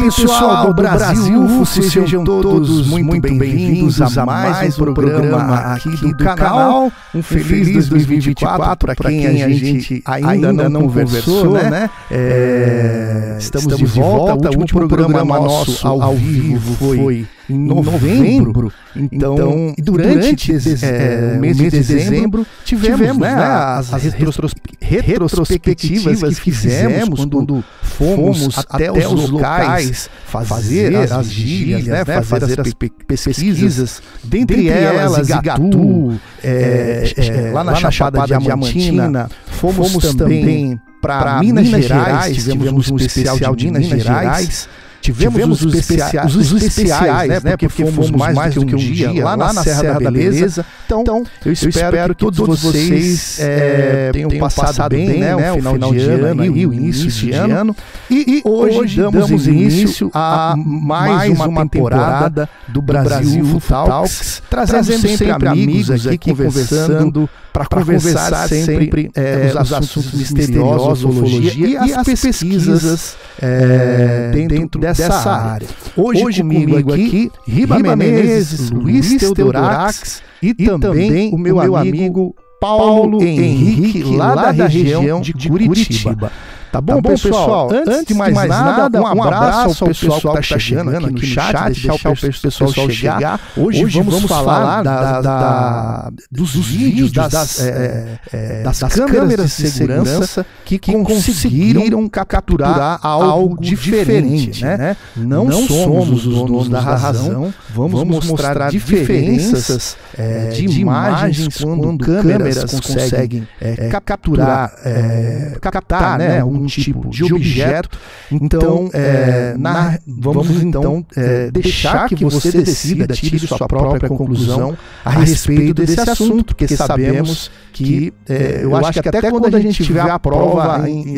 Aí, pessoal do Brasil, UFO, sejam todos muito bem-vindos a mais um programa aqui do canal. Um feliz 2024 para quem a gente ainda não conversou, né? É, estamos de volta. O último programa nosso ao vivo foi em novembro. Então, então durante, durante é, o mês de dezembro, tivemos, tivemos né, né as, as retrospectivas que fizemos quando, fomos até os locais fazer as, as vigílias, né, né? Fazer as pesquisas, dentre elas Igatu, é, é, é, lá na Chapada Diamantina, fomos também para Minas Gerais, tivemos um especial de Minas Gerais Tivemos, Tivemos os, especiais, os, os especiais, né? né? Porque, porque fomos mais, mais do que um, dia, dia lá, na, na Serra, da Beleza. Então, então eu, espero eu espero que todos vocês é, tenham, tenham passado bem, né? né? O final, final de ano e o início de ano. E, e hoje damos início a mais uma temporada do Brasil Talks, trazendo sempre amigos aqui conversando para conversar, conversar sempre é, os, assuntos assuntos misteriosos, ufologia e, as pesquisas é, dentro dessa área. Hoje, Hoje comigo, comigo aqui, Riba Menezes, Luiz Teodorax e, e também o meu amigo Paulo Henrique, lá da região de Curitiba. Tá bom, tá bom pessoal? Antes, antes de mais, mais nada, um abraço ao pessoal que está chegando aqui no chat, deixar o pessoal chegar. Hoje, Hoje vamos falar da, da, dos, dos vídeos das, das, é, é, das, das câmeras de segurança que, que conseguiram capturar algo diferente. Né? né? Não, Não somos os donos da razão, vamos mostrar diferenças é, de imagens quando câmeras conseguem capturar, captar né, um tipo de objeto. Então, é, na, vamos então é, deixar que você decida, tire sua própria conclusão a respeito desse assunto, porque sabemos que é, eu acho que até quando a gente tiver a prova em,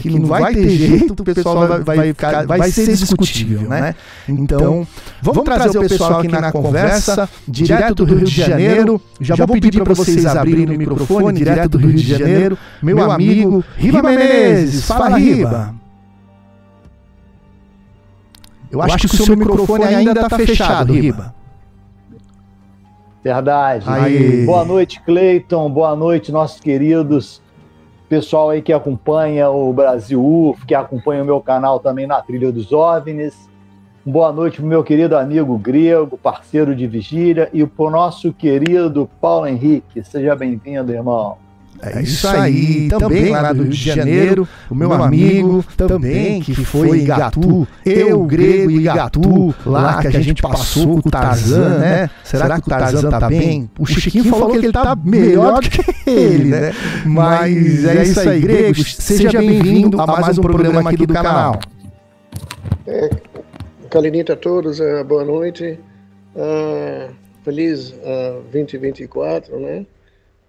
que não vai ter jeito, o pessoal vai, vai, ficar, vai ser discutível, né? Então, vamos trazer o pessoal aqui na conversa, direto do Rio de Janeiro. Já vou pedir para vocês abrirem o microfone, direto do Rio de Janeiro, meu amigo Riva Menezes. Fala, Riba. Eu acho, que o seu microfone ainda está fechado, Riba. Verdade. Aí. Boa noite, Cleiton. Boa noite, nossos queridos. Pessoal aí que acompanha o Brasil UF, que acompanha o meu canal também na Trilha dos OVNIs. Boa noite para o meu querido amigo grego, parceiro de vigília, e para o nosso querido Paulo Henrique. Seja bem-vindo, irmão. É isso aí, também lá do Rio de Janeiro, o meu amigo também, que foi Igatu, eu, grego e Igatu, lá que a gente passou com o Tarzan, né? Será que o Tarzan tá bem? O Chiquinho falou que ele tá melhor que ele, né? Mas é isso aí, grego, seja bem-vindo a mais um programa aqui do canal. É, Calinita a todos, uh, boa noite. Uh, feliz uh, 2024, né?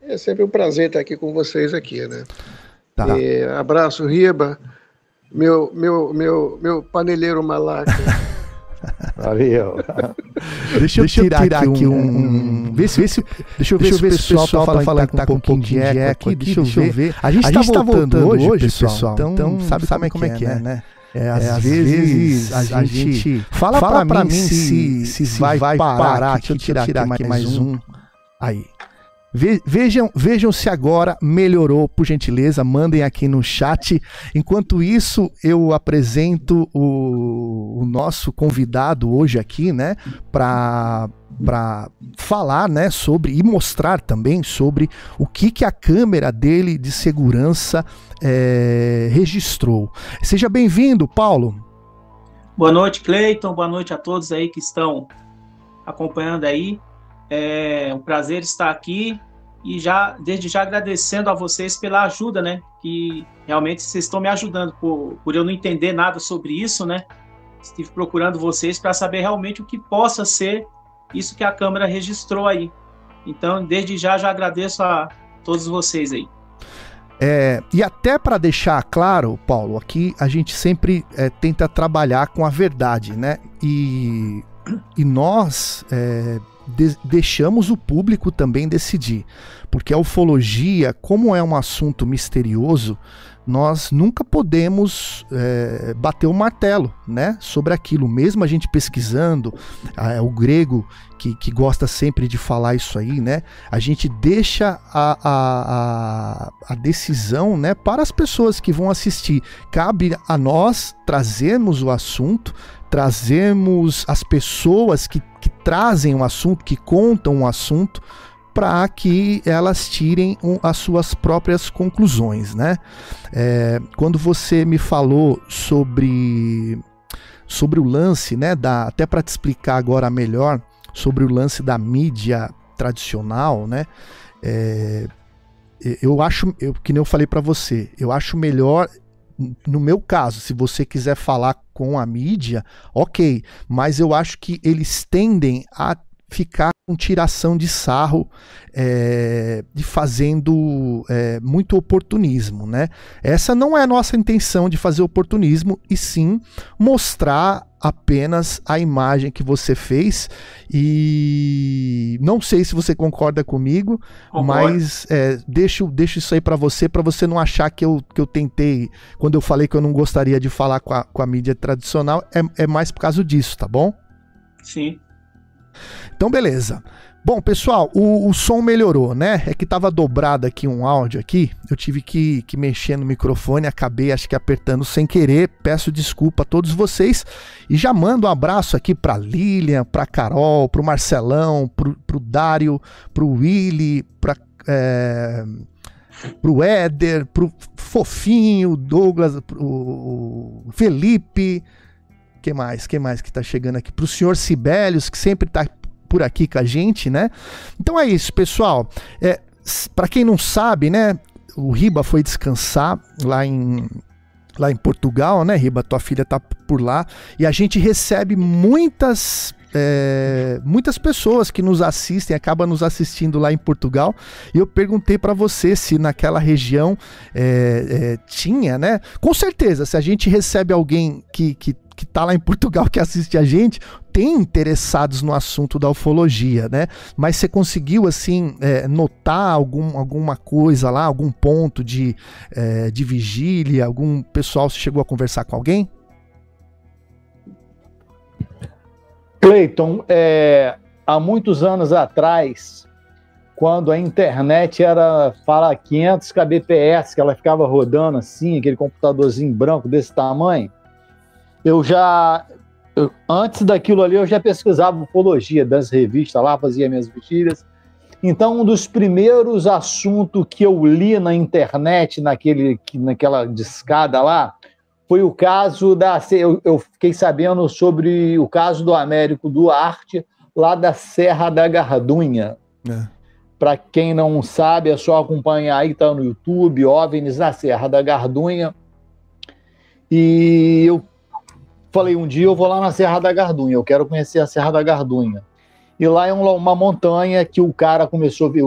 É sempre um prazer estar aqui com vocês aqui, né? Tá. E, abraço, Riba, meu, meu, meu, meu paneleiro malaca. Valeu. deixa, eu deixa eu tirar, aqui um. um... Vê se, vê se, deixa eu ver, deixa se o pessoal, tá falando que tá com um pouquinho de eco aqui. Deixa, deixa eu ver. A gente, a gente tá, voltando hoje, pessoal. Então, então sabe, sabe como é que é, é né? É, às, é, às vezes, a, gente, fala, fala para mim se, se, se vai, vai parar. Deixa eu tirar, tirar aqui mais um. Aí. Vejam, vejam se agora melhorou, por gentileza, mandem aqui no chat. Enquanto isso, eu apresento o, o nosso convidado hoje aqui, né, para para falar, né, sobre e mostrar também sobre o que que a câmera dele de segurança é, registrou. Seja bem-vindo, Paulo. Boa noite, Cleiton. Boa noite a todos aí que estão acompanhando aí. É um prazer estar aqui e já desde já agradecendo a vocês pela ajuda, né? Que realmente vocês estão me ajudando por, por eu não entender nada sobre isso, né? Estive procurando vocês para saber realmente o que possa ser isso que a câmera registrou aí. Então, desde já já agradeço a todos vocês aí. É, e até para deixar claro, Paulo, aqui a gente sempre é, tenta trabalhar com a verdade, né? E, e nós é, de deixamos o público também decidir. Porque a ufologia, como é um assunto misterioso, nós nunca podemos é, bater o martelo né, sobre aquilo. Mesmo a gente pesquisando, é o grego que, que gosta sempre de falar isso aí, né? A gente deixa a, a, a, decisão né, para as pessoas que vão assistir. Cabe a nós trazermos o assunto, trazermos as pessoas que, que trazem o assunto, que contam o assunto para que elas tirem um, as suas próprias conclusões, né? É, quando você me falou sobre sobre o lance, né? Da, até para te explicar agora melhor sobre o lance da mídia tradicional, né? É, eu acho, eu, que nem eu falei para você, eu acho melhor no meu caso, se você quiser falar com a mídia, ok, mas eu acho que eles tendem a ficar com tiração de sarro é, de fazendo é, muito oportunismo, né? Essa não é a nossa intenção de fazer oportunismo e sim mostrar apenas a imagem que você fez e não sei se você concorda comigo, Concordo. mas é, deixo, deixo isso aí para você, para você não achar que eu, que eu tentei, quando eu falei que eu não gostaria de falar com a, com a mídia tradicional, é, é mais por causa disso, tá bom? Sim. Então, beleza. Bom, pessoal, o, o, som melhorou, né? É que tava dobrado aqui um áudio aqui. Eu tive que, que mexer no microfone, acabei acho que apertando sem querer. Peço desculpa a todos vocês e já mando um abraço aqui para Lilian, para Carol, para o Marcelão, para o Dário, para o Willy, para é, pro Éder, pro Fofinho, Douglas, pro Felipe, que mais? Que mais que tá chegando aqui? Pro senhor Sibelius, que sempre tá por aqui com a gente, né? Então é isso, pessoal. É, para quem não sabe, né? O Riba foi descansar lá em lá em Portugal, né, Riba? Tua filha tá por lá e a gente recebe muitas é, muitas pessoas que nos assistem, acabam nos assistindo lá em Portugal. E eu perguntei para você se naquela região é, é, tinha, né? Com certeza, se a gente recebe alguém que, que que tá lá em Portugal que assiste a gente tem interessados no assunto da ufologia, né? Mas você conseguiu assim é, notar algum, alguma coisa lá, algum ponto de, é, de vigília, algum pessoal chegou a conversar com alguém? Cleiton, é, há muitos anos atrás, quando a internet era fala 500 kbps, que ela ficava rodando assim, aquele computadorzinho branco desse tamanho, eu já eu, antes daquilo ali eu já pesquisava ufologia das revistas lá, fazia minhas vigílias. Então, um dos primeiros assuntos que eu li na internet, naquele, naquela discada lá, foi o caso da. Eu, eu fiquei sabendo sobre o caso do Américo Duarte, lá da Serra da Gardunha. É. Para quem não sabe, é só acompanhar aí, tá no YouTube, OVNIs na Serra da Gardunha. E eu falei, um dia eu vou lá na Serra da Gardunha, eu quero conhecer a Serra da Gardunha. E lá é uma montanha que o cara começou ver,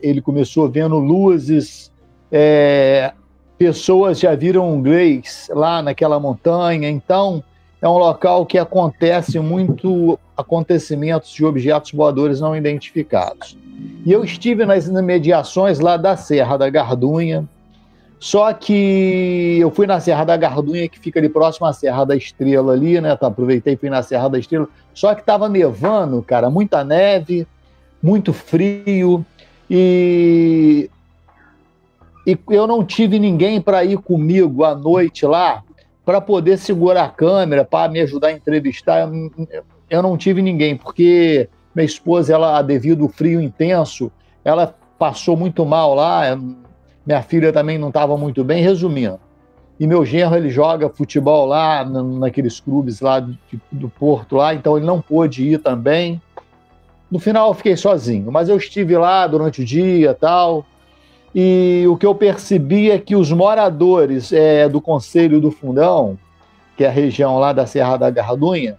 ele começou vendo luzes, é, pessoas já viram inglês lá naquela montanha, então é um local que acontece muito acontecimentos de objetos voadores não identificados. E eu estive nas imediações lá da Serra da Gardunha, só que eu fui na Serra da Gardunha, que fica ali próximo à Serra da Estrela ali, né? Tá, aproveitei e fui na Serra da Estrela. Só que tava nevando, cara, muita neve, muito frio e e eu não tive ninguém para ir comigo à noite lá para poder segurar a câmera, para me ajudar a entrevistar. Eu não tive ninguém, porque minha esposa, ela devido ao frio intenso, ela passou muito mal lá, minha filha também não estava muito bem, resumindo. E meu genro, ele joga futebol lá, naqueles clubes lá do, do Porto lá, então ele não pôde ir também. No final eu fiquei sozinho, mas eu estive lá durante o dia tal, e o que eu percebi é que os moradores é, do Conselho do Fundão, que é a região lá da Serra da Gardunha,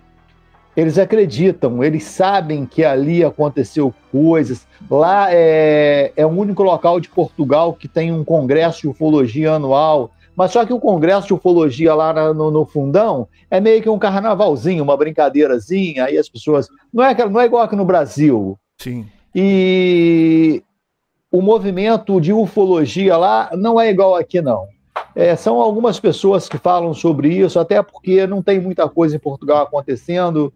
eles acreditam, eles sabem que ali aconteceu coisas. Lá é, é o único local de Portugal que tem um congresso de ufologia anual. Mas só que o congresso de ufologia lá no, no fundão é meio que um carnavalzinho, uma brincadeirazinha. Aí as pessoas. Não é, não é igual aqui no Brasil. Sim. E o movimento de ufologia lá não é igual aqui, não. É, são algumas pessoas que falam sobre isso, até porque não tem muita coisa em Portugal acontecendo.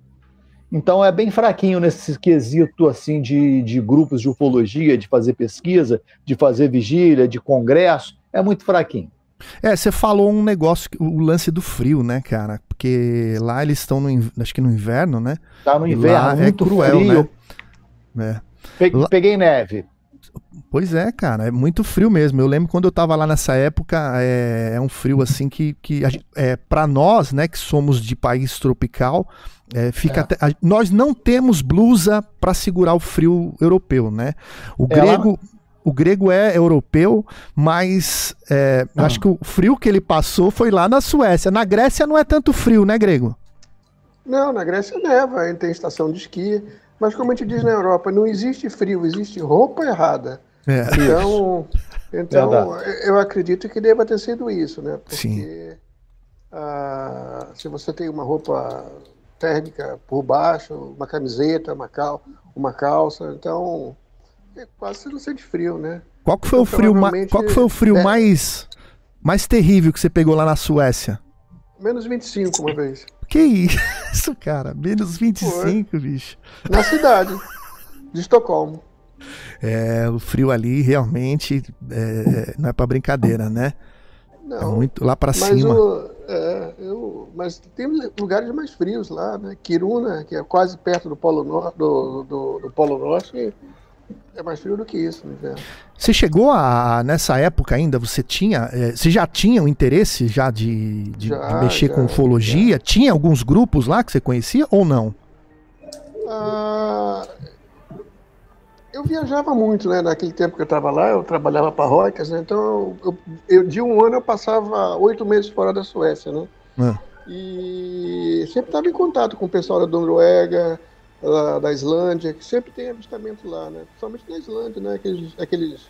Então é bem fraquinho nesse quesito assim de, de grupos de ufologia, de fazer pesquisa, de fazer vigília, de congresso. É muito fraquinho. É, você falou um negócio, o lance do frio, né, cara? Porque lá eles estão no, acho que no inverno, né? Tá no inverno, lá é muito é cruel, frio. né? É. Peguei neve. Pois é, cara, é muito frio mesmo. Eu lembro quando eu tava lá nessa época, é, é um frio assim que, que é, para nós, né, que somos de país tropical, é, fica é. até, a, nós não temos blusa para segurar o frio europeu, né? O é grego, o grego é europeu, mas é, ah. acho que o frio que ele passou foi lá na Suécia. Na Grécia não é tanto frio, né, grego? Não, na Grécia neva, tem estação de esqui. Mas como a gente diz na Europa, não existe frio, existe roupa errada. É. Então, então eu acredito que deva ter sido isso, né? Porque ah, se você tem uma roupa térmica por baixo, uma camiseta, uma, cal uma calça, então é quase você não sente frio, né? Qual que foi então, o frio, ma qual que foi o frio é... mais, mais terrível que você pegou lá na Suécia? Menos 25 uma vez. Que isso, cara? Menos 25, Foi. bicho. Na cidade de Estocolmo. É, o frio ali realmente é, não é para brincadeira, né? Não. É muito lá para cima. O, é, eu, mas tem lugares mais frios lá, né? Kiruna, que é quase perto do Polo, Nor do, do, do Polo Norte, é mais frio do que isso no inverno. Você chegou a, nessa época ainda, você tinha, é, você já tinha o interesse já de, de, já, de mexer já, com ufologia? Já. Tinha alguns grupos lá que você conhecia ou não? Ah, eu viajava muito, né? Naquele tempo que eu estava lá, eu trabalhava para né? Então, eu, eu, de um ano eu passava oito meses fora da Suécia, né? É. E sempre estava em contato com o pessoal da Noruega, da, da Islândia, que sempre tem avistamento lá, né? Principalmente na Islândia, né? Aqueles, aqueles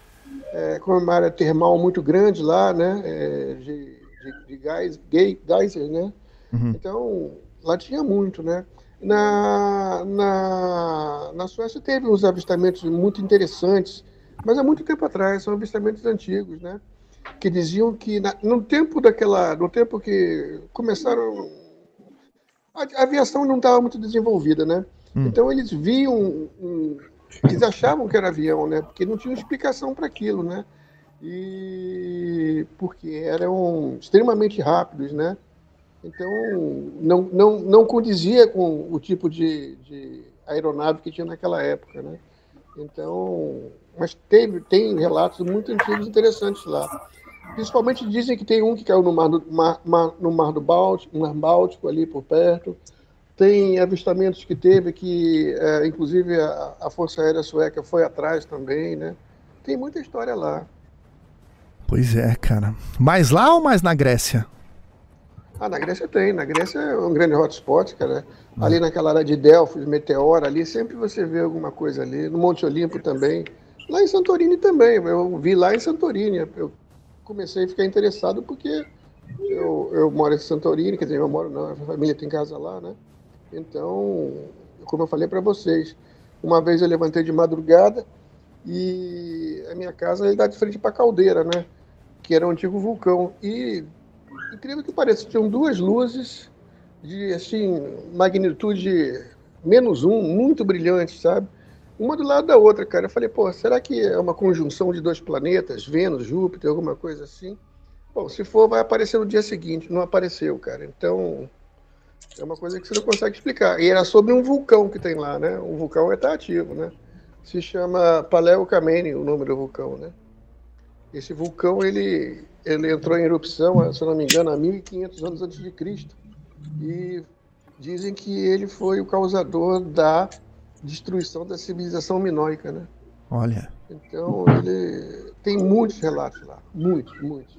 é, como é uma área termal muito grande lá, né? É, de, de, de gás, gay, geysers, né? Uhum. Então, lá tinha muito, né? Na, na, na Suécia teve uns avistamentos muito interessantes, mas há muito tempo atrás, são avistamentos antigos, né? Que diziam que na, no tempo daquela, no tempo que começaram a aviação não estava muito desenvolvida, né? Hum. Então eles viam, um, eles achavam que era avião, né? Porque não tinha explicação para aquilo, né? E porque eram extremamente rápidos, né? Então não, não, não condizia com o tipo de, de aeronave que tinha naquela época, né? Então, mas teve, tem relatos muito antigos interessantes lá. Principalmente dizem que tem um que caiu no mar do, mar, mar, no mar do Báltico, mar Báltico ali por perto. Tem avistamentos que teve que, é, inclusive, a, a, Força Aérea Sueca foi atrás também, né? Tem muita história lá. Pois é, cara. Mais lá ou mais na Grécia? Ah, na Grécia tem. Na Grécia é um grande hotspot, cara. Hum. Ali naquela área de Delfos, Meteora, ali sempre você vê alguma coisa ali. No Monte Olimpo também. Lá em Santorini também. Eu vi lá em Santorini. Eu comecei a ficar interessado porque eu, eu moro em Santorini, quer dizer, eu moro não, a família tem casa lá, né? Então, como eu falei para vocês, uma vez eu levantei de madrugada e a minha casa dá de frente para a caldeira, né? Que era um antigo vulcão. E, incrível que pareça, tinham duas luzes de, assim, magnitude menos um, muito brilhantes, sabe? Uma do lado da outra, cara. Eu falei, pô, será que é uma conjunção de dois planetas, Vênus, Júpiter, alguma coisa assim? Bom, se for, vai aparecer no dia seguinte. Não apareceu, cara. Então, é uma coisa que você não consegue explicar. E era sobre um vulcão que tem lá, né? O vulcão está ativo, né? Se chama Paleocamene, o nome do vulcão, né? Esse vulcão, ele, ele entrou em erupção, se eu não me engano, há 1500 anos antes de Cristo. E dizem que ele foi o causador da destruição da civilização minoica, né? Olha. Então, ele tem muitos relatos lá. Muitos, muitos.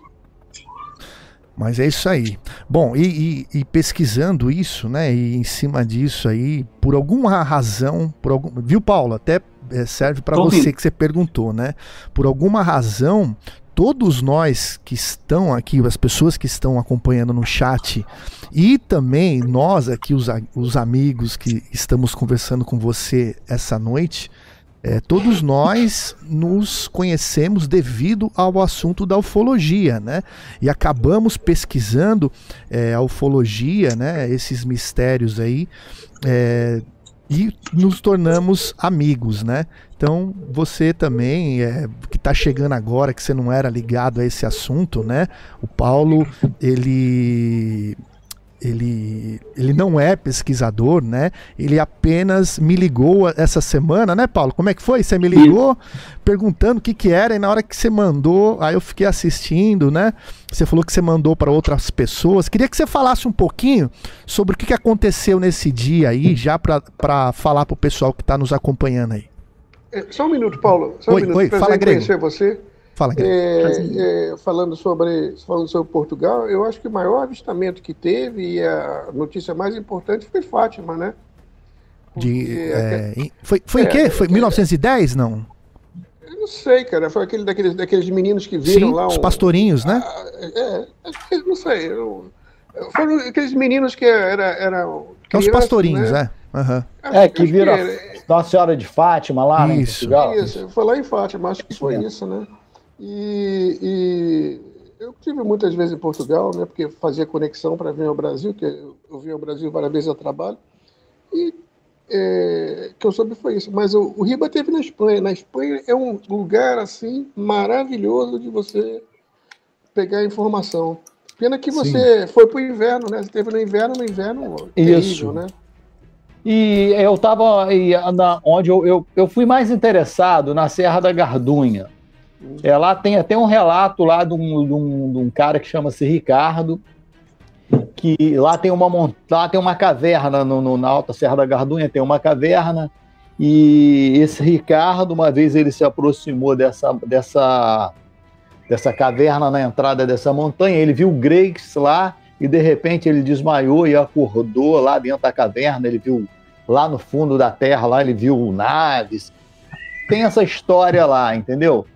Mas é isso aí. Bom, e, e, e, pesquisando isso, né? E em cima disso aí, por alguma razão, por algum, viu, Paulo? Até é, serve para você que você perguntou, né? Por alguma razão, todos nós que estão aqui, as pessoas que estão acompanhando no chat, e também nós aqui, os, os amigos que estamos conversando com você essa noite, É, todos nós nos conhecemos devido ao assunto da ufologia, né? E acabamos pesquisando é, a ufologia, né? Esses mistérios aí. É, e nos tornamos amigos, né? Então você também é, que está chegando agora, que você não era ligado a esse assunto, né? O Paulo ele ele, ele não é pesquisador, né? Ele apenas me ligou essa semana, né, Paulo? Como é que foi? Você me ligou perguntando o que que era e na hora que você mandou, aí eu fiquei assistindo, né? Você falou que você mandou para outras pessoas. Queria que você falasse um pouquinho sobre o que, que aconteceu nesse dia aí, já para falar para o pessoal que está nos acompanhando aí. É, só um minuto, Paulo. Só oi, um minuto. oi, fala, Grego. conhecer você. Fala, é, é, falando, sobre, falando sobre Portugal, eu acho que o maior avistamento que teve e a notícia mais importante foi Fátima, né? De, é, foi foi em é, quê? Foi 1910, não? Eu não sei, cara. Foi aquele daqueles, daqueles meninos que viram Sim, lá. Os pastorinhos, né? Ah, é, não sei. Eu, foram aqueles meninos que eram. Era é os pastorinhos, né? é. Uhum. É, que viram que... Nossa Senhora de Fátima lá, né, isso. em Portugal. Isso, foi lá em Fátima, acho que foi isso, né? E, e, eu tive muitas vezes em Portugal, né, porque fazia conexão para vir ao Brasil, que eu vim ao Brasil várias vezes a trabalho, e é, que eu soube foi isso. Mas o, o Riba teve na Espanha. Na Espanha é um lugar assim maravilhoso de você pegar informação. Pena que você Sim. foi para o inverno, né? Você teve no inverno, no inverno terrível, isso. né? E eu estava onde eu, eu, eu fui mais interessado na Serra da Gardunha. É, lá tem até um relato lá de um, de um, de um cara que chama-se Ricardo, que lá tem uma, lá tem uma caverna no, no, na Alta Serra da Gardunha, tem uma caverna, e esse Ricardo, uma vez ele se aproximou dessa, dessa, dessa caverna na entrada dessa montanha, ele viu Grace lá, e de repente ele desmaiou e acordou lá dentro da caverna, ele viu lá no fundo da terra, lá ele viu naves, tem essa história lá, entendeu?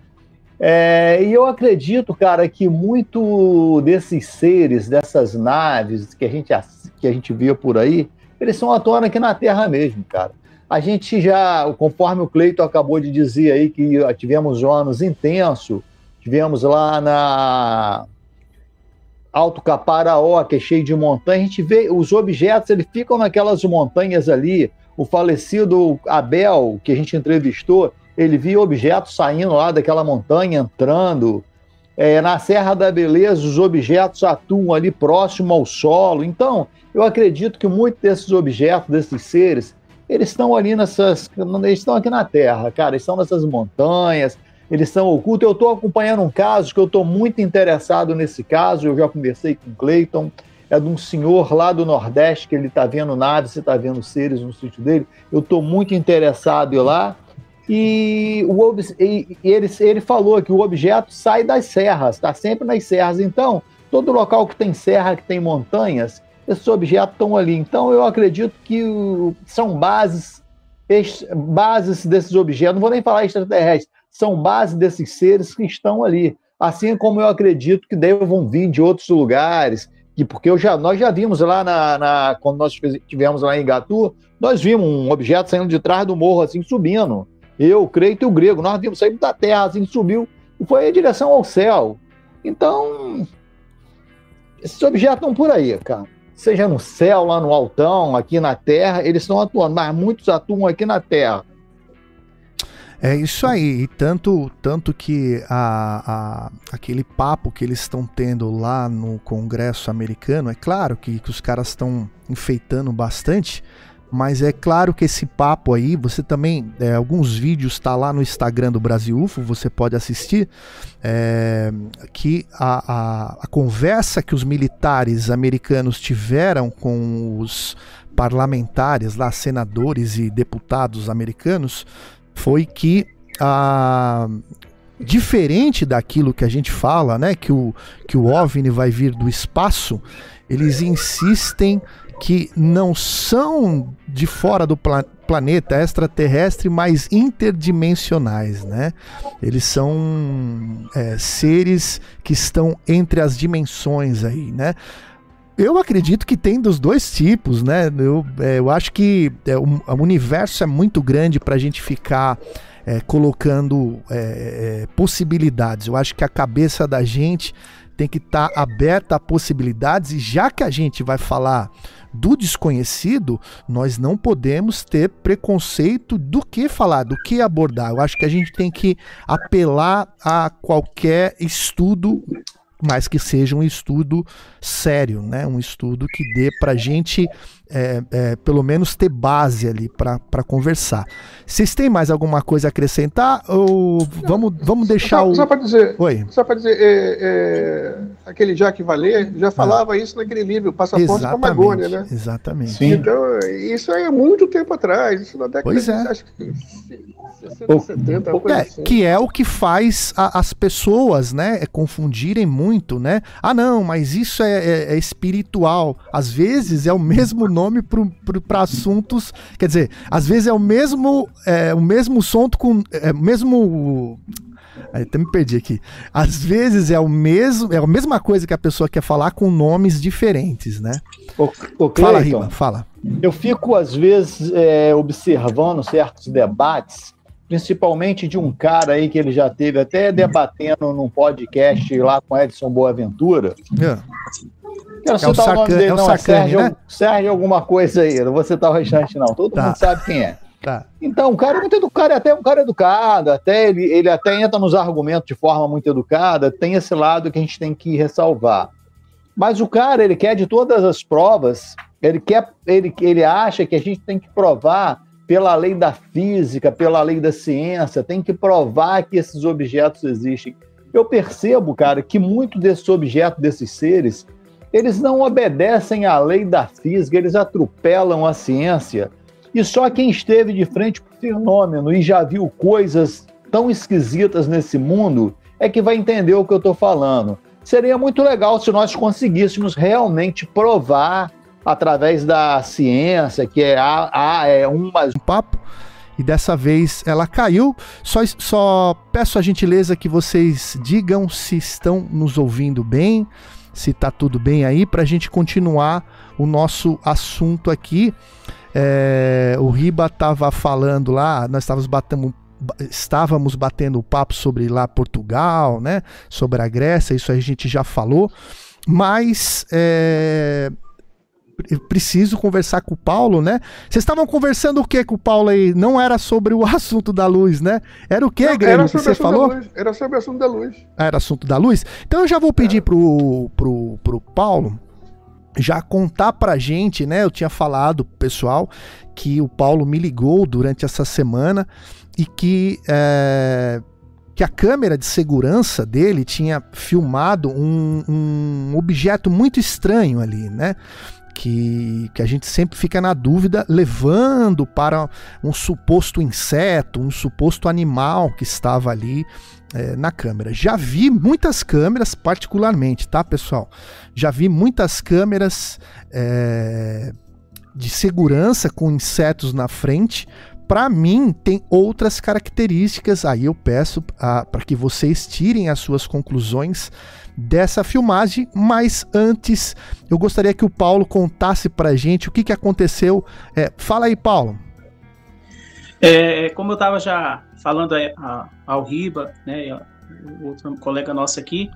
É, e eu acredito, cara, que muito desses seres, dessas naves que a gente, que a gente via por aí, eles são atuando aqui na Terra mesmo, cara. A gente já, conforme o Cleito acabou de dizer aí, que tivemos anos intenso, tivemos lá na Alto Caparaó, que é cheio de montanhas, a gente vê os objetos, eles ficam naquelas montanhas ali. O falecido Abel, que a gente entrevistou, ele via objetos saindo lá daquela montanha, entrando. É, na Serra da Beleza, os objetos atuam ali próximo ao solo. Então, eu acredito que muitos desses objetos, desses seres, eles estão ali nessas. Eles estão aqui na Terra, cara. Eles estão nessas montanhas, eles são ocultos. Eu estou acompanhando um caso que eu estou muito interessado nesse caso. Eu já conversei com o Clayton. É de um senhor lá do Nordeste que ele está vendo naves, você está vendo seres no sítio dele. Eu estou muito interessado em ir lá. E, o, e ele, ele falou que o objeto sai das serras, está sempre nas serras. Então, todo local que tem serra, que tem montanhas, esses objetos estão ali. Então, eu acredito que são bases, bases desses objetos, não vou nem falar extraterrestres, são bases desses seres que estão ali. Assim como eu acredito que devam vir de outros lugares, que porque eu já, nós já vimos lá na, na quando nós estivemos lá em Gatu, nós vimos um objeto saindo de trás do morro, assim, subindo. Eu, Creito e o Grego, nós vimos sair da terra, assim, subiu e foi em direção ao céu. Então, esses objetos estão por aí, cara. Seja no céu, lá no altão, aqui na terra, eles estão atuando, mas muitos atuam aqui na terra. É isso aí, e tanto, tanto que a, a, aquele papo que eles estão tendo lá no Congresso americano, é claro que, que os caras estão enfeitando bastante, mas é claro que esse papo aí, você também, é, alguns vídeos está lá no Instagram do Brasil UFO, você pode assistir, é, que a, a, a conversa que os militares americanos tiveram com os parlamentares lá, senadores e deputados americanos, foi que a diferente daquilo que a gente fala, né, que o que o OVNI vai vir do espaço, eles insistem que não são de fora do pla planeta extraterrestre, mas interdimensionais, né? Eles são é, seres que estão entre as dimensões aí, né? Eu acredito que tem dos dois tipos, né? Eu, é, eu acho que é, o, o universo é muito grande para a gente ficar é, colocando é, é, possibilidades. Eu acho que a cabeça da gente tem que estar tá aberta a possibilidades, e já que a gente vai falar do desconhecido, nós não podemos ter preconceito do que falar, do que abordar. Eu acho que a gente tem que apelar a qualquer estudo mas que seja um estudo sério, né? um estudo que dê para gente é, é, pelo menos ter base ali para conversar. Vocês têm mais alguma coisa a acrescentar ou vamos, vamos deixar só, o. Só para dizer, Oi. Só para dizer, é, é, aquele Jacques Vallée já falava ah. isso naquele livro, Passaporte para Magônia, né? Exatamente. Sim. Então, isso aí é muito tempo atrás, isso na década pois é. de acho que 60, 70, é, assim. Que é o que faz a, as pessoas, né, confundirem muito, né? Ah, não, mas isso é, é, é espiritual. Às vezes é o mesmo nome nome para assuntos. Quer dizer, às vezes é o mesmo, é, o mesmo assunto com. É, mesmo. Aí, até me perdi aqui. Às vezes é o mesmo, é a mesma coisa que a pessoa quer falar com nomes diferentes, né? O, o fala, Rima, fala. Eu fico, às vezes, é, observando certos debates, principalmente de um cara aí que ele já teve até debatendo num podcast lá com Edson Boaventura. É. Quero é o, o nome dele, é não, é Sérgio, né? Sérgio alguma coisa aí, não vou citar o restante não, todo tá. mundo sabe quem é. Tá. Então, o cara é muito educado, é até um cara educado, até ele, ele até entra nos argumentos de forma muito educada, tem esse lado que a gente tem que ressalvar. Mas o cara, ele quer de todas as provas, ele quer, ele, ele acha que a gente tem que provar pela lei da física, pela lei da ciência, tem que provar que esses objetos existem. Eu percebo, cara, que muito desses objetos, desses seres, eles não obedecem à lei da física, eles atropelam a ciência. E só quem esteve de frente para o fenômeno e já viu coisas tão esquisitas nesse mundo é que vai entender o que eu estou falando. Seria muito legal se nós conseguíssemos realmente provar através da ciência, que é, a, a, é um mais um papo. E dessa vez ela caiu. Só, só peço a gentileza que vocês digam se estão nos ouvindo bem se tá tudo bem aí, para a gente continuar o nosso assunto aqui. É, o Riba estava falando lá, nós estávamos batendo, estávamos batendo papo sobre lá Portugal, né? Sobre a Grécia, isso a gente já falou. Mas é, preciso conversar com o Paulo, né? Vocês estavam conversando o que com o Paulo aí? Não era sobre o assunto da luz, né? Era o que, Grêmio, que você falou? Era sobre o assunto da luz. Ah, era assunto da luz? Então eu já vou pedir é. pro, pro, pro Paulo já contar pra gente, né? Eu tinha falado pessoal que o Paulo me ligou durante essa semana e que é, que a câmera de segurança dele tinha filmado um, um objeto muito estranho ali, né? Que, que a gente sempre fica na dúvida, levando para um suposto inseto, um suposto animal que estava ali é, na câmera. Já vi muitas câmeras, particularmente, tá, pessoal? Já vi muitas câmeras é, de segurança com insetos na frente. Para mim, tem outras características. Aí eu peço para que vocês tirem as suas conclusões dessa filmagem, mas antes eu gostaria que o Paulo contasse pra gente o que, que aconteceu. É, fala aí, Paulo. É, como eu estava já falando a, a, ao Riba, né, o outro colega nosso aqui,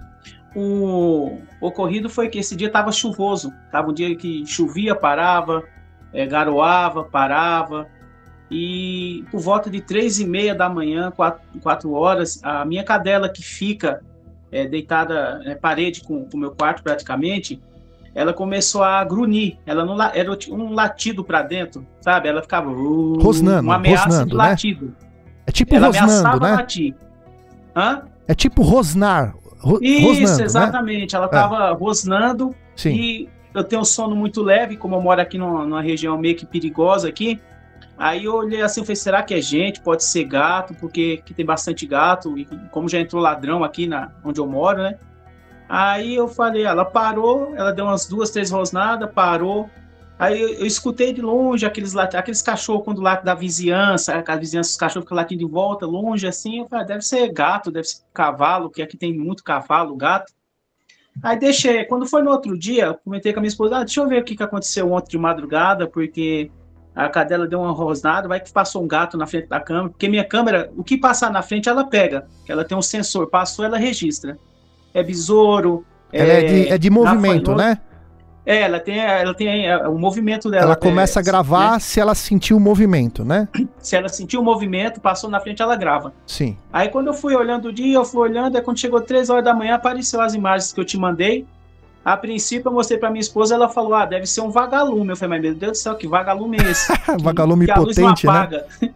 o ocorrido foi que esse dia estava chuvoso, estava um dia que chovia, parava, é, garoava, parava, e por volta de três e meia da manhã, quatro, quatro horas, a minha cadela que fica é, deitada na parede com o meu quarto praticamente, ela começou a grunir. Ela não era um latido para dentro, sabe? Ela ficava uh, rosnando, uma ameaça rosnando, de né? latido. Né? É tipo ela rosnando, né? Latir. Hã? É tipo rosnar. Ro Isso, rosnando, né? exatamente. Né? Ela estava é. rosnando Sim. e eu tenho um sono muito leve, como eu moro aqui numa, numa região meio que perigosa aqui. Aí eu olhei assim, falei, será que é gente? Pode ser gato, porque aqui tem bastante gato, e como já entrou ladrão aqui na, onde eu moro, né? Aí eu falei, ela parou, ela deu umas duas, três rosnadas, parou. Aí eu, eu escutei de longe aqueles aqueles cachorros quando late da vizinhança, a vizinhança, os cachorros ficam latindo de volta, longe assim. Eu falei, ah, deve ser gato, deve ser cavalo, que aqui tem muito cavalo, gato. Aí deixei. Quando foi no outro dia, comentei com a minha esposa, ah, deixa eu ver o que, que aconteceu ontem de madrugada, porque a cadela deu uma rosnada, vai que passou um gato na frente da câmera, porque minha câmera, o que passar na frente, ela pega. Ela tem um sensor, passou, ela registra. É besouro. Ela é, é de, é de movimento, né? É, ela tem, ela tem é, o movimento dela. Ela começa é, a gravar né? se ela sentir o movimento, né? Se ela sentir o movimento, passou na frente, ela grava. Sim. Aí quando eu fui olhando o dia, eu fui olhando, aí quando chegou 3 horas da manhã, apareceu as imagens que eu te mandei. A princípio, eu mostrei pra minha esposa, ela falou: Ah, deve ser um vagalume. Eu falei, mas meu Deus do céu, que vagalume é esse? vagalume que, potente, né?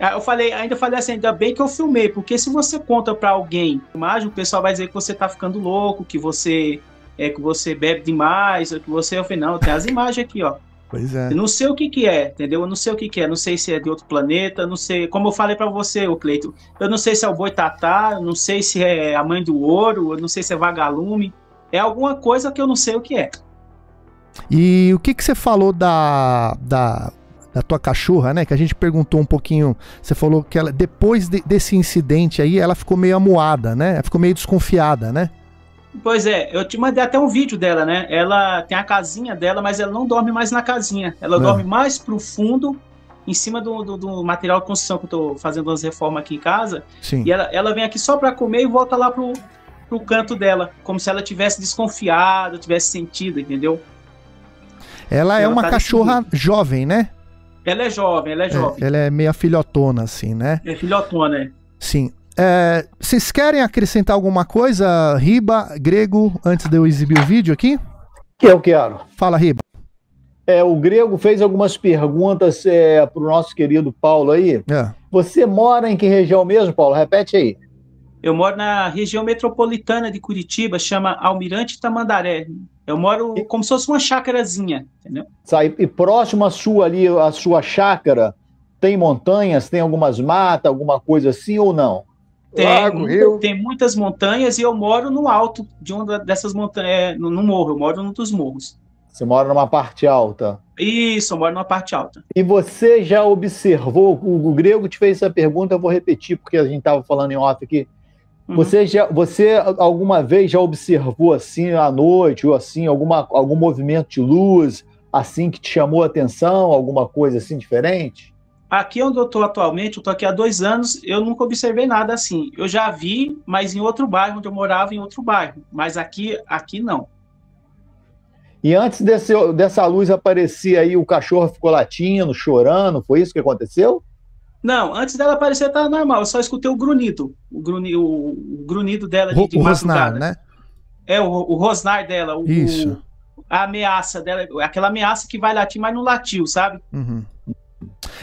Eu falei, ainda falei assim, ainda bem que eu filmei, porque se você conta para alguém imagem, o pessoal vai dizer que você tá ficando louco, que você é que você bebe demais, que você, eu falei, não, tem as imagens aqui, ó. Pois é. Eu não sei o que que é, entendeu? Eu não sei o que que é, não sei se é de outro planeta, não sei, como eu falei para você, o Cleito, eu não sei se é o boitatá, eu não sei se é a mãe do ouro, eu não sei se é vagalume, é alguma coisa que eu não sei o que é. E o que que você falou da, da, da tua cachorra, né? Que a gente perguntou um pouquinho, você falou que ela, depois de, desse incidente aí, ela ficou meio amuada, né? Ela ficou meio desconfiada, né? Pois é, eu te mandei até um vídeo dela, né? Ela tem a casinha dela, mas ela não dorme mais na casinha. Ela é. dorme mais pro fundo, em cima do, do, do, material de construção que eu tô fazendo umas reformas aqui em casa. Sim. E ela, ela vem aqui só para comer e volta lá pro, pro canto dela, como se ela tivesse desconfiado, tivesse sentido, entendeu? Ela, é ela é uma tá cachorra jovem, né? Ela é jovem, ela é, é jovem. É, ela é meio filhotona, assim, né? É filhotona, é. Sim. É, vocês querem acrescentar alguma coisa, Riba, Grego, antes de eu exibir o vídeo aqui? Que eu quero. Fala, Riba. É, o Grego fez algumas perguntas é, para o nosso querido Paulo aí. É. Você mora em que região mesmo, Paulo? Repete aí. Eu moro na região metropolitana de Curitiba, chama Almirante Tamandaré. Eu moro como se fosse uma chácarazinha, entendeu? E próximo à sua ali, a sua chácara, tem montanhas, tem algumas matas, alguma coisa assim ou não? Tem, Lago, rio. tem muitas montanhas e eu moro no alto de uma dessas montanhas, é, no, no morro, eu moro num dos morros. Você mora numa parte alta. Isso, eu moro numa parte alta. E você já observou, o, o Grego te fez essa pergunta, eu vou repetir, porque a gente estava falando em off aqui. Uhum. Você, já, você alguma vez já observou assim à noite, ou assim, alguma, algum movimento de luz, assim, que te chamou a atenção, alguma coisa assim diferente? Aqui onde eu estou atualmente, eu estou aqui há dois anos, eu nunca observei nada assim. Eu já vi, mas em outro bairro, onde eu morava, em outro bairro. Mas aqui, aqui não. E antes desse, dessa luz aparecer aí, o cachorro ficou latindo, chorando, foi isso que aconteceu? Não, antes dela aparecer tá normal, eu só escutei o grunhido, o, gruni, o, o grunhido dela de, de o Rosnar, né? É, o, o rosnar dela, o, isso. a ameaça dela, aquela ameaça que vai latir, mas não latiu, sabe? Uhum.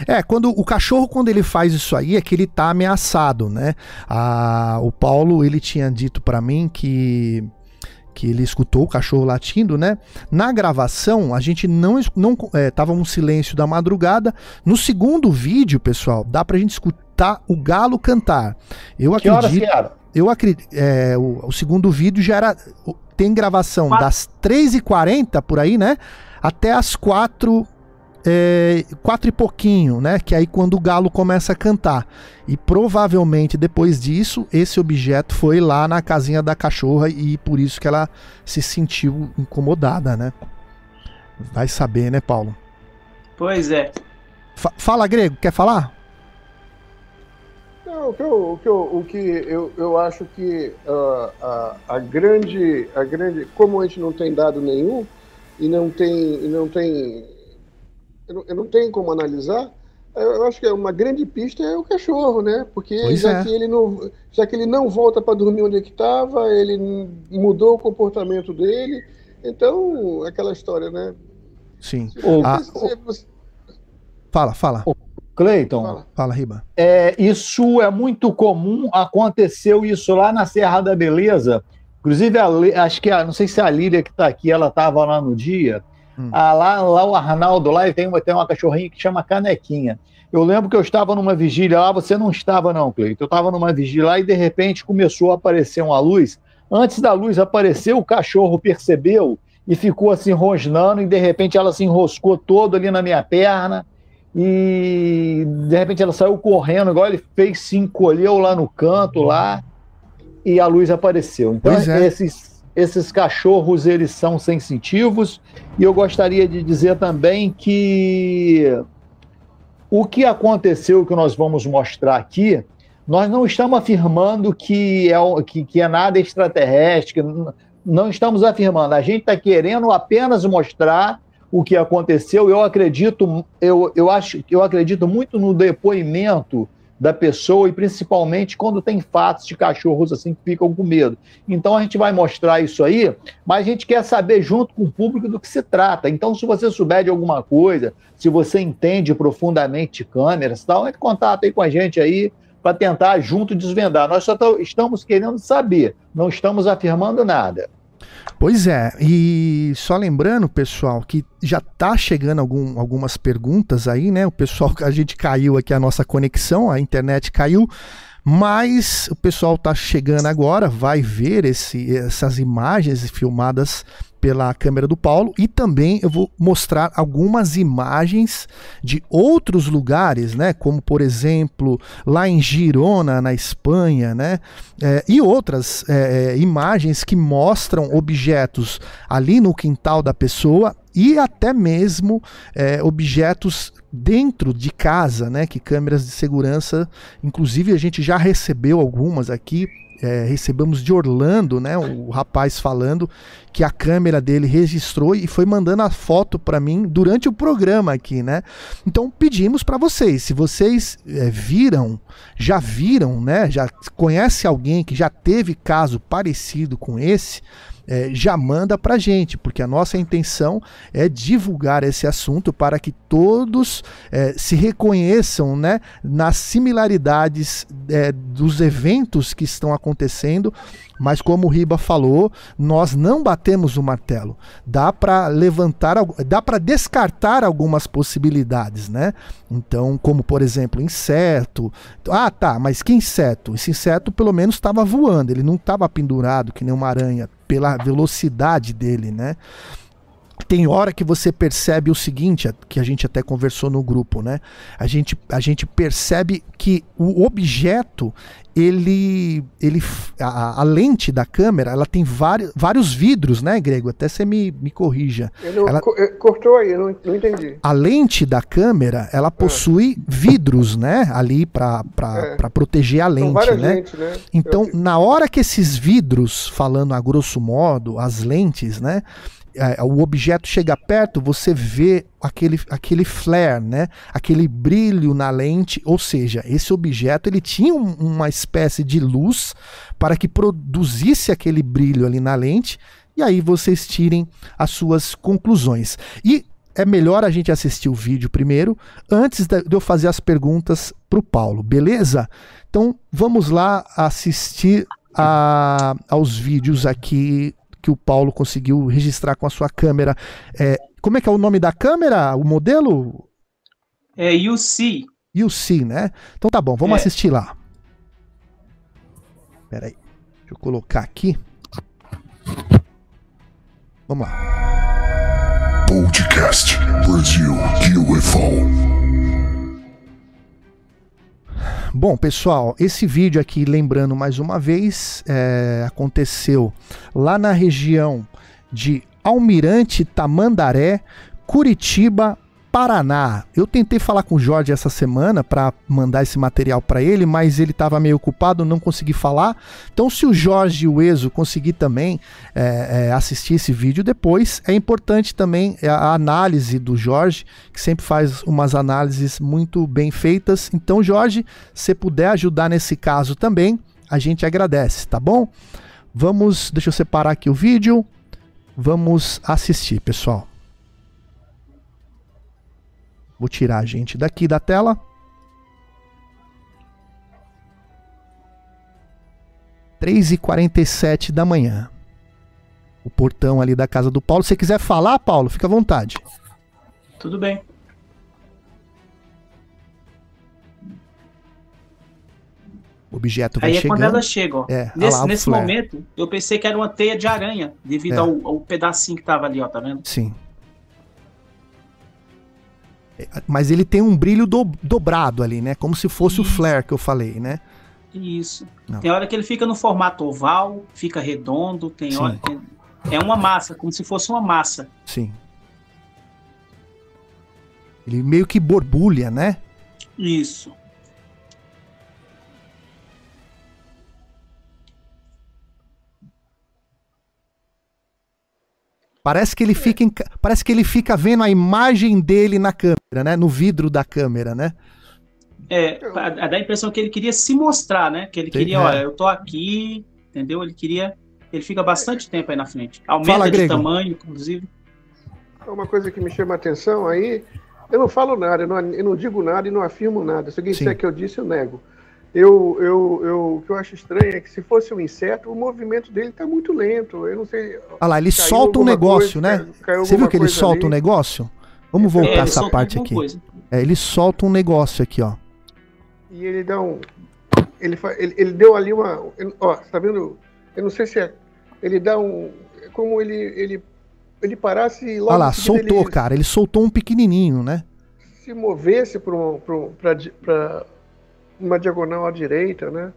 É, quando o cachorro, quando ele faz isso aí, é que ele tá ameaçado, né? Ah, o Paulo, ele tinha dito para mim que que ele escutou o cachorro latindo, né? Na gravação, a gente não, não é, tava um silêncio da madrugada. No segundo vídeo, pessoal, dá pra gente escutar o galo cantar. Eu que acredito. Horas Eu acredito. É, o, o, segundo vídeo já era. Tem gravação Quatro. das 3h40 por aí, né? Até as 4 é, quatro e pouquinho, né? Que é aí quando o galo começa a cantar. E provavelmente depois disso, esse objeto foi lá na casinha da cachorra e por isso que ela se sentiu incomodada, né? Vai saber, né, Paulo? Pois é. Fa fala, Grego, quer falar? Não, o que eu, o que eu, o que eu, eu acho que uh, a, a, grande, a grande. Como a gente não tem dado nenhum e não tem, e não tem eu não, eu não tenho como analisar, eu acho que é uma grande pista é o cachorro, né? Porque pois já é. que ele não, já que ele não volta para dormir onde ele estava, ele mudou o comportamento dele, então aquela história, né? Sim. O, ah, você... Fala, fala. O Cleiton, fala. fala, Riba. É, isso é muito comum. Aconteceu isso lá na Serra da Beleza. Inclusive, a, acho que a, não sei se a Lília que está aqui, ela estava lá no dia. Hum. Ah, lá, lá o Arnaldo, lá tem uma, tem uma cachorrinha que chama Canequinha. Eu lembro que eu estava numa vigília lá, você não estava não, Cleito. Eu estava numa vigília lá e de repente começou a aparecer uma luz. Antes da luz aparecer, o cachorro percebeu e ficou assim rosnando e de repente ela se enroscou todo ali na minha perna e de repente ela saiu correndo, igual ele fez, se encolheu lá no canto lá e a luz apareceu. Então é. esses esses cachorros eles são sensitivos e eu gostaria de dizer também que o que aconteceu que nós vamos mostrar aqui, nós não estamos afirmando que é, que, que é nada extraterrestre, não estamos afirmando, a gente está querendo apenas mostrar o que aconteceu. Eu acredito, eu, eu acho, eu acredito muito no depoimento da pessoa e principalmente quando tem fatos de cachorros assim que ficam com medo. Então a gente vai mostrar isso aí, mas a gente quer saber junto com o público do que se trata. Então se você souber de alguma coisa, se você entende profundamente câmeras, tal, entre em contato aí com a gente aí para tentar junto desvendar. Nós só estamos querendo saber, não estamos afirmando nada. Pois é, e só lembrando, pessoal, que já tá chegando algum, algumas perguntas aí, né? O pessoal, a gente caiu aqui a nossa conexão, a internet caiu, mas o pessoal tá chegando agora, vai ver esse, essas imagens filmadas pela câmera do Paulo e também eu vou mostrar algumas imagens de outros lugares, né, como por exemplo lá em Girona, na Espanha, né, é, e outras é, é imagens que mostram objetos ali no quintal da pessoa e até mesmo é, objetos dentro de casa, né, que câmeras de segurança, inclusive a gente já recebeu algumas aqui é, recebemos de Orlando, né, o rapaz falando que a câmera dele registrou e foi mandando a foto para mim durante o programa aqui, né? Então pedimos para vocês, se vocês é, viram, já viram, né, já conhece alguém que já teve caso parecido com esse, é, já manda para gente, porque a nossa intenção é divulgar esse assunto para que todos é, se reconheçam né, nas similaridades é, dos eventos que estão acontecendo mas como o Riba falou, nós não batemos o martelo. Dá para levantar, dá para descartar algumas possibilidades, né? Então, como por exemplo, inseto. Ah, tá, mas que inseto? Esse inseto pelo menos estava voando, ele não estava pendurado que nem uma aranha pela velocidade dele, né? Tem hora que você percebe o seguinte, que a gente até conversou no grupo, né? A gente, a gente percebe que o objeto, ele, ele a, a lente da câmera, ela tem vários, vários vidros, né, Grego? Até você me, me corrija. Não, ela, co eh, cortou aí, não, não entendi. A lente da câmera, ela ah. possui é. vidros, né? Ali para é. proteger a lente, né? Lentes, né? Então, na hora que esses vidros, falando a grosso modo, as lentes, né? É, o objeto chega perto, você vê aquele, aquele flare, né? aquele brilho na lente, ou seja, esse objeto ele tinha um, uma espécie de luz para que produzisse aquele brilho ali na lente, e aí vocês tirem as suas conclusões. E é melhor a gente assistir o vídeo primeiro, antes de eu fazer as perguntas para o Paulo, beleza? Então vamos lá assistir a, aos vídeos aqui que o Paulo conseguiu registrar com a sua câmera. É, como é que é o nome da câmera? O modelo? É UC. UC, né? Então tá bom, vamos é. assistir lá. Pera aí. Deixa eu colocar aqui. Vamos lá. Podcast Brasil UFO. Bom, pessoal, esse vídeo aqui, lembrando mais uma vez, é, aconteceu lá na região de Almirante Tamandaré, Curitiba, Paraná. Eu tentei falar com o Jorge essa semana para mandar esse material para ele, mas ele estava meio ocupado, não consegui falar. Então, se o Jorge e o Ezo conseguir também é, é, assistir esse vídeo depois, é importante também a análise do Jorge, que sempre faz umas análises muito bem feitas. Então, Jorge, se puder ajudar nesse caso também, a gente agradece, tá bom? Vamos, deixa eu separar aqui o vídeo. Vamos assistir, pessoal. Vou tirar a gente daqui da tela. Três e quarenta e sete da manhã. O portão ali da casa do Paulo. Se você quiser falar, Paulo, fica à vontade. Tudo bem. O objeto vai Aí é chegando. quando elas chegam. É, nesse, nesse momento, eu pensei que era uma teia de aranha, devido é. ao, ao pedacinho que tava ali, ó, tá vendo? Sim. Mas ele tem um brilho do, dobrado ali, né? Como se fosse Isso. o flare que eu falei, né? Isso. Não. Tem hora que ele fica no formato oval, fica redondo, tem Sim. hora que é uma massa, como se fosse uma massa. Sim. Ele meio que borbulha, né? Isso. Parece que ele fica em, parece que ele fica vendo a imagem dele na câmera, né? No vidro da câmera, né? É, dá a impressão que ele queria se mostrar, né? Que ele queria, é. olha, eu tô aqui, entendeu? Ele queria, ele fica bastante tempo aí na frente. Aumenta Fala, de Grego. tamanho, inclusive. É uma coisa que me chama a atenção aí, eu não falo nada, eu não, eu não digo nada e não afirmo nada. Se alguém disser que eu disse, eu nego. Eu, eu, eu, o que eu acho estranho é que se fosse um inseto, o movimento dele está muito lento. Eu não sei. Olha lá, ele solta um negócio, coisa, né? Caiu, Você viu que ele solta ali. um negócio? Vamos voltar é, essa parte aqui. É, ele solta um negócio aqui, ó. E ele dá um. Ele, ele, ele deu ali uma. Ó, você tá vendo? Eu não sei se é. Ele dá um. Como ele. ele ele parasse logo. Olha lá, soltou, ele, cara. Ele soltou um pequenininho, né? Se movesse para uma diagonal à direita, né?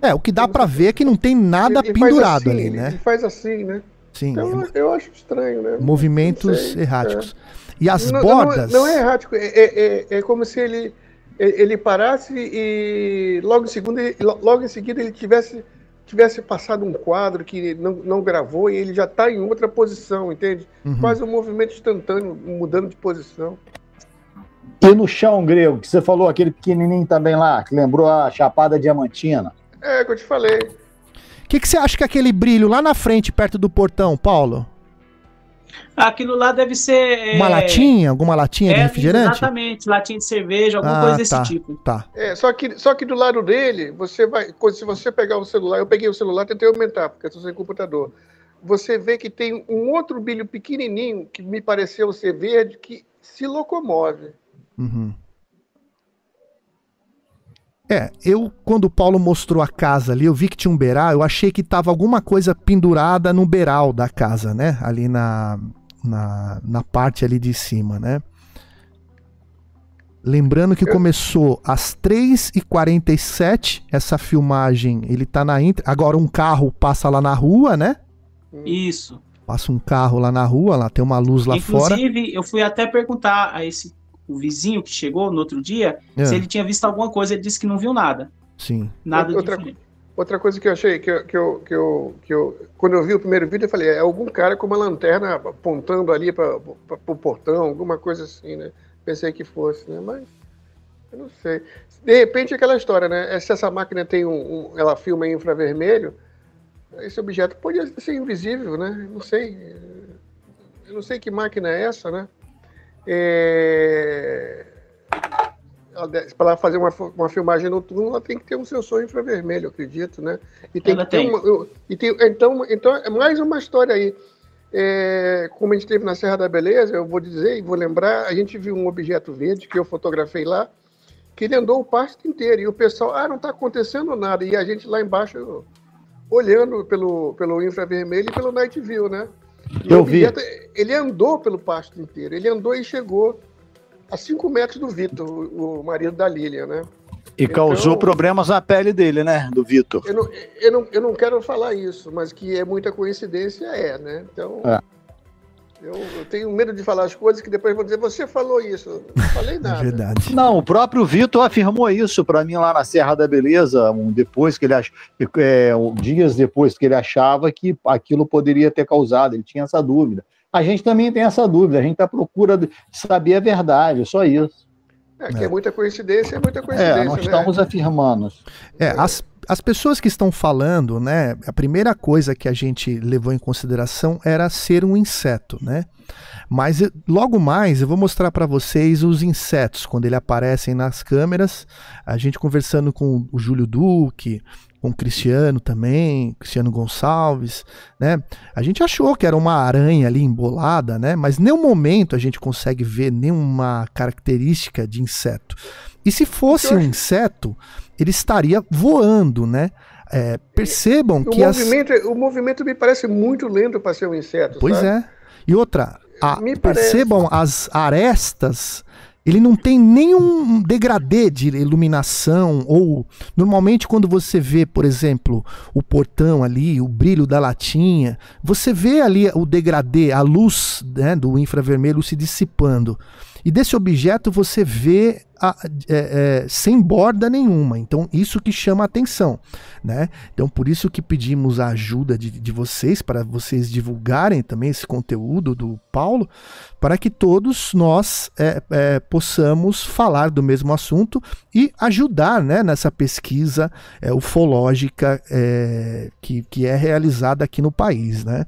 É, o que dá para ver é que não tem nada ele, ele pendurado assim, ali, né? Ele faz assim, né? Sim. Então, é... eu acho estranho, né? Movimentos sei, erráticos. É. E as não, bordas. Não, não, é errático, é, é, é, como se ele, ele parasse e logo em, segundo, logo em seguida ele tivesse, tivesse passado um quadro que não, não gravou e ele já está em outra posição, entende? Uhum. Quase um movimento instantâneo, mudando de posição. E no chão grego, que você falou, aquele pequenininho também lá, que lembrou a Chapada Diamantina. É, que eu te falei. O que, que você acha que é aquele brilho lá na frente, perto do portão, Paulo? Aquilo lá deve ser. Uma é... latinha? Alguma latinha é, de refrigerante? Exatamente, latinha de cerveja, alguma ah, coisa desse tá, tipo. Tá. É, só que, só que do lado dele, você vai. Se você pegar o celular, eu peguei o celular tentei aumentar, porque eu estou sem computador. Você vê que tem um outro brilho pequenininho, que me pareceu ser verde, que se locomove. Uhum. É, eu, quando o Paulo mostrou a casa ali, eu vi que tinha um beiral, eu achei que tava alguma coisa pendurada no beiral da casa, né? Ali na, na, na parte ali de cima, né? Lembrando que começou às 3h47 essa filmagem, ele tá na Agora um carro passa lá na rua, né? Isso. Passa um carro lá na rua, lá tem uma luz lá Inclusive, fora. Inclusive, eu fui até perguntar a esse o vizinho que chegou no outro dia, é. se ele tinha visto alguma coisa, ele disse que não viu nada. Sim. Nada outra, diferente. Outra coisa que eu achei, que eu, que, eu, que, eu, que eu. Quando eu vi o primeiro vídeo, eu falei, é algum cara com uma lanterna apontando ali para o portão, alguma coisa assim, né? Pensei que fosse, né? Mas. Eu não sei. De repente, aquela história, né? Se essa máquina tem um. um ela filma em infravermelho, esse objeto pode ser invisível, né? Não sei. Eu não sei que máquina é essa, né? É... Para fazer uma, uma filmagem noturna, ela tem que ter um sensor infravermelho, acredito, né? E tem ela que tem. Uma, e tem, então, então, é mais uma história aí. É, como a gente teve na Serra da Beleza, eu vou dizer e vou lembrar, a gente viu um objeto verde que eu fotografei lá, que ele andou o pasto inteiro. E o pessoal, ah, não está acontecendo nada. E a gente lá embaixo olhando pelo, pelo infravermelho e pelo night view, né? E eu vi. Ele andou pelo pasto inteiro. Ele andou e chegou a 5 metros do Vitor, o marido da Lilian, né? E então, causou problemas na pele dele, né? Do Vitor. Eu não, eu, não, eu não quero falar isso, mas que é muita coincidência, é, né? Então. É. Eu, eu, tenho medo de falar as coisas que depois vão dizer, você falou isso. Não falei é nada. É verdade. Não, o próprio Vitor afirmou isso para mim lá na Serra da Beleza, um, depois que ele ach... é, dias depois que ele achava que aquilo poderia ter causado, ele tinha essa dúvida. A gente também tem essa dúvida, a gente está à procura de saber a verdade, só isso. É que é, é muita coincidência, é muita coincidência. É, nós né? estamos afirmando. É, as, as pessoas que estão falando, né? A primeira coisa que a gente levou em consideração era ser um inseto, né? Mas logo mais eu vou mostrar para vocês os insetos quando eles aparecem nas câmeras. A gente conversando com o Júlio Duque, com o Cristiano também, Cristiano Gonçalves, né? A gente achou que era uma aranha ali embolada, né? Mas nenhum momento a gente consegue ver nenhuma característica de inseto. E se fosse um inseto, ele estaria voando, né? É, percebam o que movimento, as... o movimento me parece muito lento para ser um inseto. Pois sabe? é. E outra, a, percebam as arestas ele não tem nenhum degradê de iluminação ou normalmente quando você vê, por exemplo, o portão ali, o brilho da latinha, você vê ali o degradê, a luz né, do infravermelho se dissipando. E desse objeto você vê a, é, é, sem borda nenhuma. Então, isso que chama a atenção. Né? Então, por isso que pedimos a ajuda de, de vocês, para vocês divulgarem também esse conteúdo do Paulo, para que todos nós é, é possamos falar do mesmo assunto e ajudar né, nessa pesquisa é, ufológica é, que, que é realizada aqui no país. Né?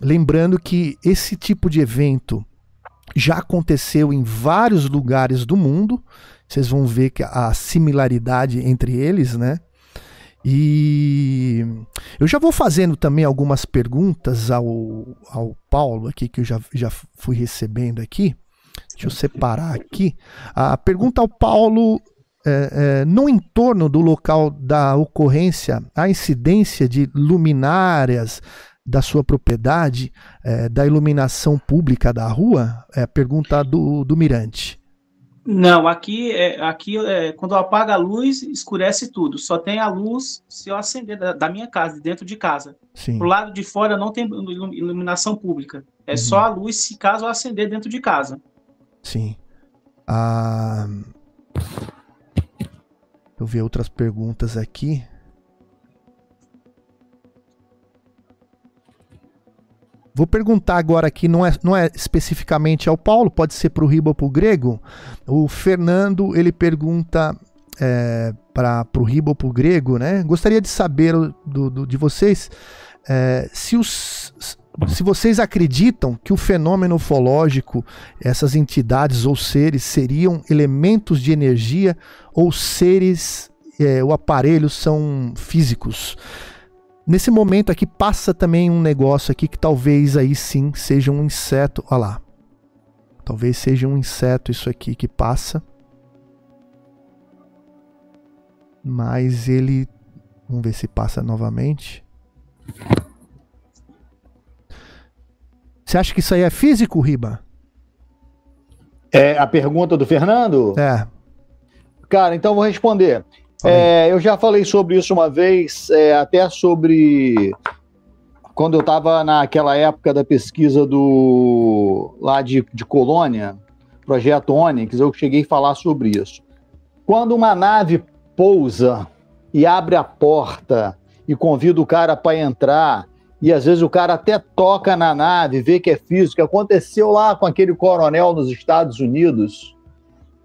Lembrando que esse tipo de evento já aconteceu em vários lugares do mundo. Vocês vão ver que a similaridade entre eles, né? E eu já vou fazendo também algumas perguntas ao, ao Paulo aqui, que eu já, já fui recebendo aqui. Deixa eu separar aqui. A pergunta ao Paulo é, é, no entorno do local da ocorrência, a incidência de luminárias, da sua propriedade, é, da iluminação pública da rua? É a pergunta do, do Mirante. Não, aqui, é, aqui é, quando apaga a luz, escurece tudo. Só tem a luz se eu acender da, da minha casa, dentro de casa. Sim. Pro lado de fora não tem iluminação pública. É uhum. só a luz se caso eu acender dentro de casa. Sim. Ah... Eu vi outras perguntas aqui. Vou perguntar agora aqui, não é, não é especificamente ao Paulo, pode ser para o Riba ou para o Grego. O Fernando, ele pergunta é, para o Riba ou para o Grego, né? Gostaria de saber do, do de vocês é, se, os, se vocês acreditam que o fenômeno ufológico, essas entidades ou seres, seriam elementos de energia ou seres, é, aparelho são físicos. Nesse momento aqui passa também um negócio aqui que talvez aí sim seja um inseto. Olha lá. Talvez seja um inseto isso aqui que passa. Mas ele. Vamos ver se passa novamente. Você acha que isso aí é físico, Riba? É a pergunta do Fernando? É. Cara, então vou responder. É, eu já falei sobre isso uma vez, é, até sobre quando eu estava naquela época da pesquisa do lá de, de Colônia, projeto Onyx, eu cheguei a falar sobre isso. Quando uma nave pousa e abre a porta e convida o cara para entrar, e às vezes o cara até toca na nave, vê que é físico, aconteceu lá com aquele coronel nos Estados Unidos,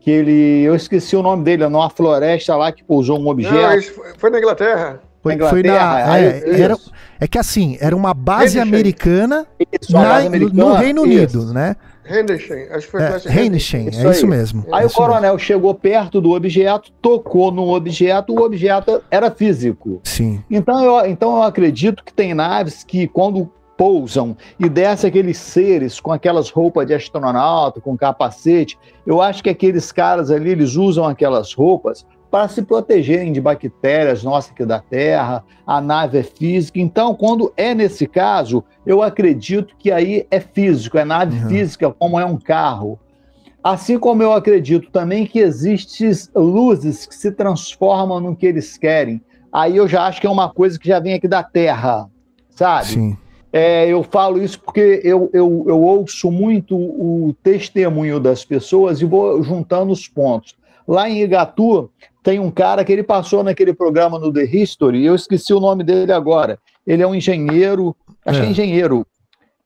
que ele. Eu esqueci o nome dele, numa floresta lá que pousou um objeto. Não, isso foi na Inglaterra. Foi, na Inglaterra, foi na, é, era, é que assim, era uma base americana, isso, na, base americana no Reino isso. Unido, né? Hennessy, acho que foi é, Hennessy, é isso mesmo. Aí é o coronel mesmo. chegou perto do objeto, tocou no objeto, o objeto era físico. Sim. Então eu, então eu acredito que tem naves que, quando pousam e desce aqueles seres com aquelas roupas de astronauta, com capacete. Eu acho que aqueles caras ali, eles usam aquelas roupas para se protegerem de bactérias nossas aqui da Terra, a nave é física. Então, quando é nesse caso, eu acredito que aí é físico, é nave uhum. física, como é um carro. Assim como eu acredito também que existem luzes que se transformam no que eles querem. Aí eu já acho que é uma coisa que já vem aqui da Terra, sabe? Sim. É, eu falo isso porque eu, eu, eu ouço muito o testemunho das pessoas e vou juntando os pontos. Lá em Igatu, tem um cara que ele passou naquele programa no The History, eu esqueci o nome dele agora. Ele é um engenheiro, acho é. que é engenheiro,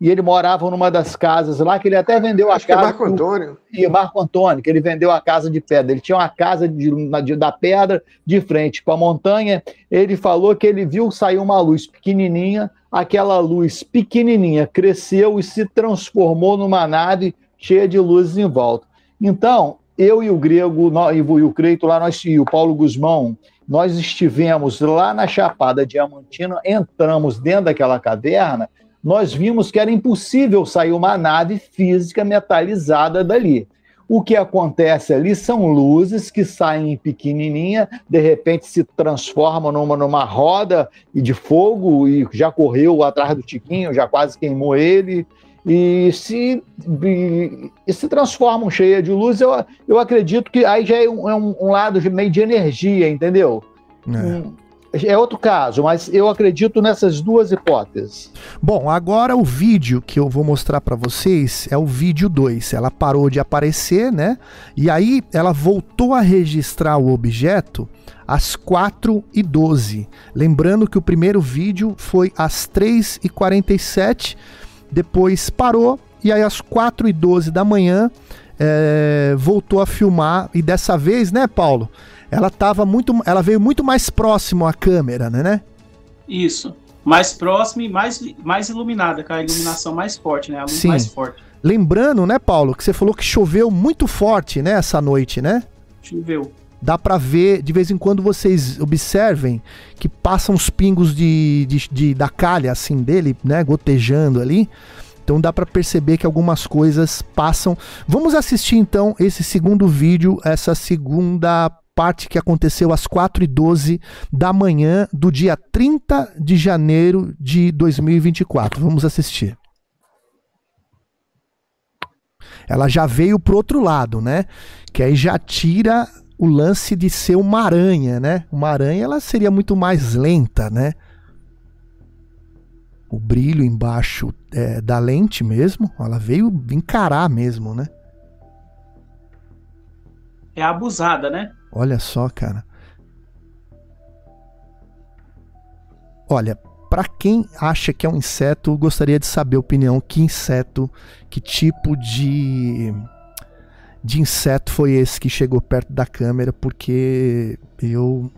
e ele morava numa das casas lá, que ele até vendeu Acho a casa. Que é Marco Antônio. E Marco Antônio, que ele vendeu a casa de pedra. Ele tinha uma casa de, de, da pedra de frente com a montanha. Ele falou que ele viu sair uma luz pequenininha, aquela luz pequenininha cresceu e se transformou numa nave cheia de luzes em volta. Então, eu e o Grego, e o Creito lá, nós, e o Paulo Guzmão, nós estivemos lá na Chapada Diamantina, entramos dentro daquela caverna nós vimos que era impossível sair uma nave física metalizada dali. O que acontece ali são luzes que saem pequenininha, de repente se transformam numa, numa roda de fogo e já correu atrás do Tiquinho, já quase queimou ele. e se, e, e se transformam cheia de luz, eu, eu acredito que aí já é um, é um, lado de, meio de energia, entendeu? É. Um, é outro caso, mas eu acredito nessas duas hipóteses. Bom, agora o vídeo que eu vou mostrar para vocês é o vídeo 2. Ela parou de aparecer, né? E aí ela voltou a registrar o objeto às 4 e 12. Lembrando que o primeiro vídeo foi às 3 e 47, depois parou e aí às 4 e 12 da manhã é, voltou a filmar e dessa vez, né, Paulo? ela tava muito, ela veio muito mais próximo à câmera, né, né? Isso. Mais próximo e mais, mais iluminada, com a iluminação mais forte, né? A luz Sim. mais forte. Lembrando, né, Paulo, que você falou que choveu muito forte, né, essa noite, né? Choveu. Dá para ver, de vez em quando vocês observem que passam os pingos de, de, de da calha, assim, dele, né, gotejando ali. Então dá para perceber que algumas coisas passam. Vamos assistir então esse segundo vídeo, essa segunda parte que aconteceu às 4h12 da manhã do dia 30 de janeiro de 2024. Vamos assistir. Ela já veio pro outro lado, né? Que aí já tira o lance de ser uma aranha, né? Uma aranha ela seria muito mais lenta, né? O brilho embaixo é, da lente mesmo, ela veio encarar mesmo, né? É abusada, né? Olha só, cara. Olha, para quem acha que é um inseto, gostaria de saber a opinião. Que inseto, que tipo de de inseto foi esse que chegou perto da câmera? Porque eu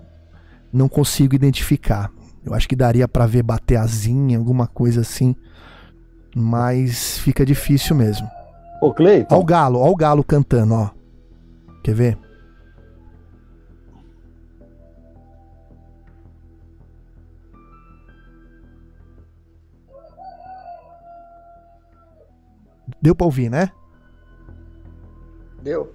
não consigo identificar. Eu acho que daria para ver bater asinha, alguma coisa assim, mas fica difícil mesmo. Ô, Cleiton. Olha o galo, olha o galo cantando, ó. Quer ver? Deu para ouvir, né? Deu.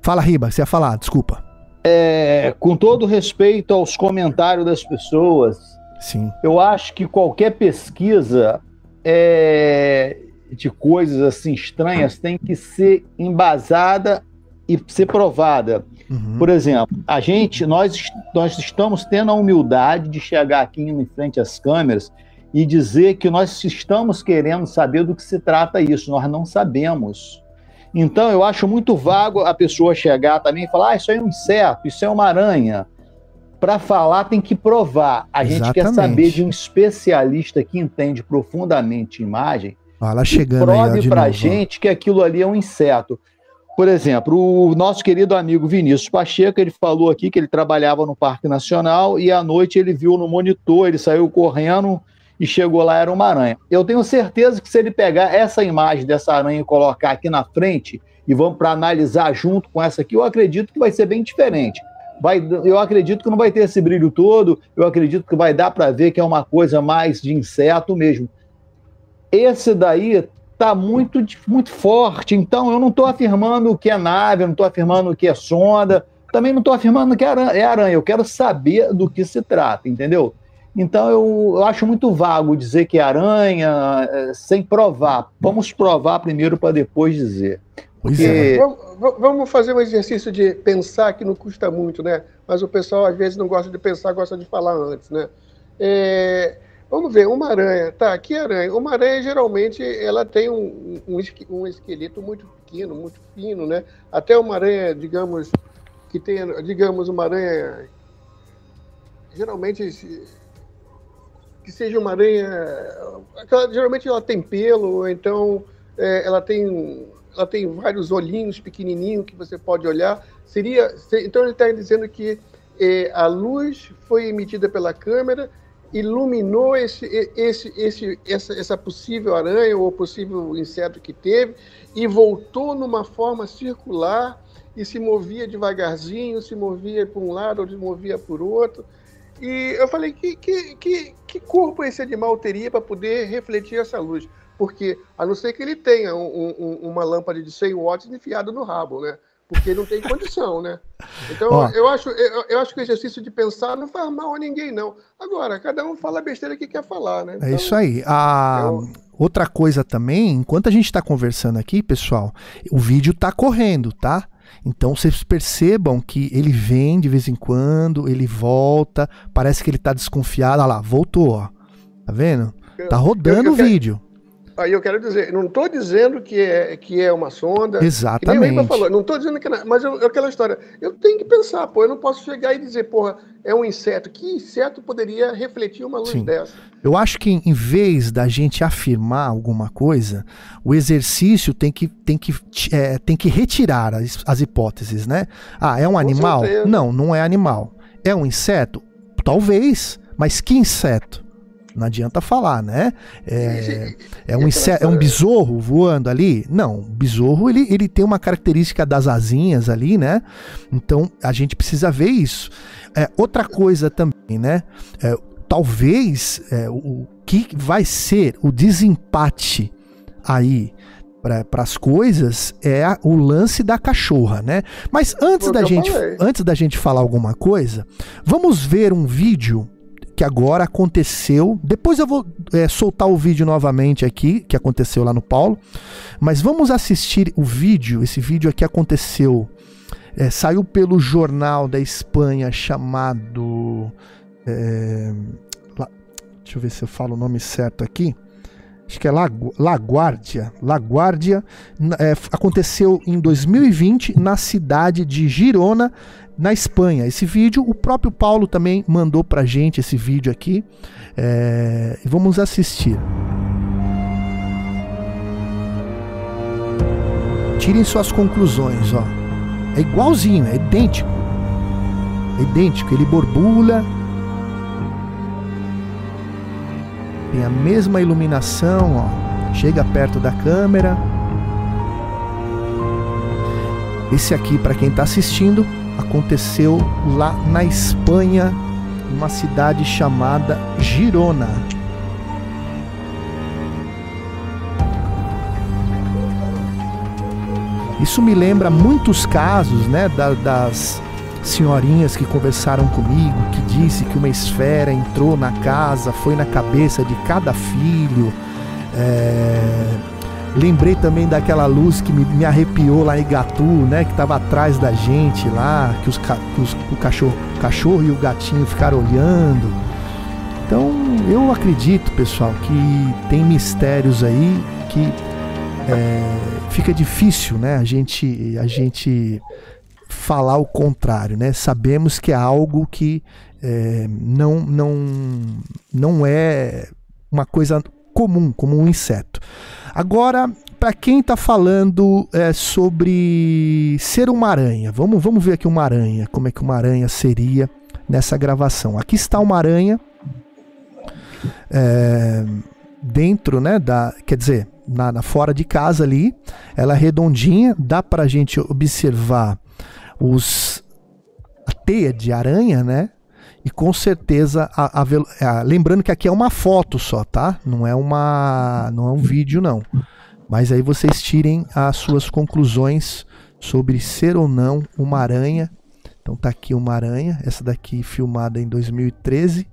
Fala, Riba, você ia falar, desculpa. É, com todo respeito aos comentários das pessoas, Sim. eu acho que qualquer pesquisa é, de coisas assim estranhas tem que ser embasada e ser provada. Uhum. Por exemplo, a gente, nós, nós estamos tendo a humildade de chegar aqui em frente às câmeras e dizer que nós estamos querendo saber do que se trata isso, nós não sabemos. Então, eu acho muito vago a pessoa chegar também e falar: ah, isso aí é um inseto, isso é uma aranha. Para falar, tem que provar. A Exatamente. gente quer saber de um especialista que entende profundamente imagem. Fala chegando prove para a gente que aquilo ali é um inseto. Por exemplo, o nosso querido amigo Vinícius Pacheco, ele falou aqui que ele trabalhava no Parque Nacional e à noite ele viu no monitor, ele saiu correndo e chegou lá, era uma aranha. Eu tenho certeza que se ele pegar essa imagem dessa aranha e colocar aqui na frente, e vamos para analisar junto com essa aqui, eu acredito que vai ser bem diferente. Vai, eu acredito que não vai ter esse brilho todo, eu acredito que vai dar para ver que é uma coisa mais de inseto mesmo. Esse daí tá muito, muito forte, então eu não estou afirmando que é nave, eu não estou afirmando que é sonda, também não estou afirmando que é aranha, é aranha, eu quero saber do que se trata, entendeu? Então eu, eu acho muito vago dizer que é aranha é, sem provar. Vamos provar primeiro para depois dizer. Pois é. Vamos fazer um exercício de pensar que não custa muito, né? Mas o pessoal às vezes não gosta de pensar, gosta de falar antes, né? É, vamos ver, uma aranha. Tá, que aranha? Uma aranha geralmente ela tem um, um, um esqueleto muito pequeno, muito fino, né? Até uma aranha, digamos, que tenha, digamos, uma aranha geralmente que seja uma aranha. Geralmente ela tem pelo, então é, ela tem ela tem vários olhinhos pequenininhos que você pode olhar. Seria então ele está dizendo que é, a luz foi emitida pela câmera iluminou esse, esse, esse, essa, essa possível aranha ou possível inseto que teve e voltou numa forma circular e se movia devagarzinho, se movia por um lado ou se movia por outro. E eu falei, que, que, que, que corpo esse animal teria para poder refletir essa luz? Porque, a não ser que ele tenha um, um, uma lâmpada de 100 watts enfiada no rabo, né? porque não tem condição, né? Então, Ó, eu, acho, eu, eu, acho que o exercício de pensar não faz mal a ninguém, não. Agora, cada um fala a besteira que quer falar, né? Então, é isso aí. A... Eu... Outra coisa também, enquanto a gente está conversando aqui, pessoal, o vídeo está correndo, tá? Então vocês percebam que ele vem de vez em quando, ele volta, parece que ele está desconfiado. Olha lá, voltou, ó. Tá vendo? Tá rodando o vídeo. Aí eu quero dizer, não estou dizendo que é, que é uma sonda. Exatamente. Que falou, não estou dizendo que. Não, mas eu, aquela história, eu tenho que pensar, pô, eu não posso chegar e dizer, porra, é um inseto. Que inseto poderia refletir uma luz Sim. dessa? Eu acho que em vez da gente afirmar alguma coisa, o exercício tem que, tem que, é, tem que retirar as, as hipóteses, né? Ah, é um Com animal? Certeza. Não, não é animal. É um inseto? Talvez, mas que inseto? Não adianta falar, né? É, é, um, é um besouro voando ali? Não, o besouro ele, ele tem uma característica das asinhas ali, né? Então a gente precisa ver isso. É, outra coisa também, né? É, talvez é, o que vai ser o desempate aí para as coisas é a, o lance da cachorra, né? Mas antes da gente antes da gente falar alguma coisa, vamos ver um vídeo que agora aconteceu. Depois eu vou é, soltar o vídeo novamente aqui, que aconteceu lá no Paulo. Mas vamos assistir o vídeo. Esse vídeo aqui aconteceu. É, saiu pelo jornal da Espanha chamado. É, deixa eu ver se eu falo o nome certo aqui. Acho que é Laguardia. Laguardia é, aconteceu em 2020 na cidade de Girona, na Espanha. Esse vídeo, o próprio Paulo também mandou pra gente esse vídeo aqui. É, vamos assistir. Tirem suas conclusões, ó. É igualzinho, é idêntico. É idêntico, ele borbulha. Tem a mesma iluminação, ó. Chega perto da câmera. Esse aqui, para quem está assistindo, aconteceu lá na Espanha, numa cidade chamada Girona. Isso me lembra muitos casos, né, das senhorinhas que conversaram comigo, que disse que uma esfera entrou na casa, foi na cabeça de cada filho. É Lembrei também daquela luz que me, me arrepiou lá em Gatu, né? Que estava atrás da gente lá, que, os, que os, o, cachorro, o cachorro e o gatinho ficaram olhando. Então eu acredito, pessoal, que tem mistérios aí que é, fica difícil, né? A gente, a gente falar o contrário, né? Sabemos que é algo que é, não, não, não é uma coisa comum, como um inseto. Agora, para quem está falando é, sobre ser uma aranha, vamos, vamos ver aqui uma aranha, como é que uma aranha seria nessa gravação. Aqui está uma aranha é, dentro, né, da, quer dizer, na, na, fora de casa ali, ela é redondinha, dá para a gente observar os a teia de aranha, né? E com certeza, a, a, a, lembrando que aqui é uma foto só, tá? Não é uma, não é um vídeo não. Mas aí vocês tirem as suas conclusões sobre ser ou não uma aranha. Então tá aqui uma aranha, essa daqui filmada em 2013.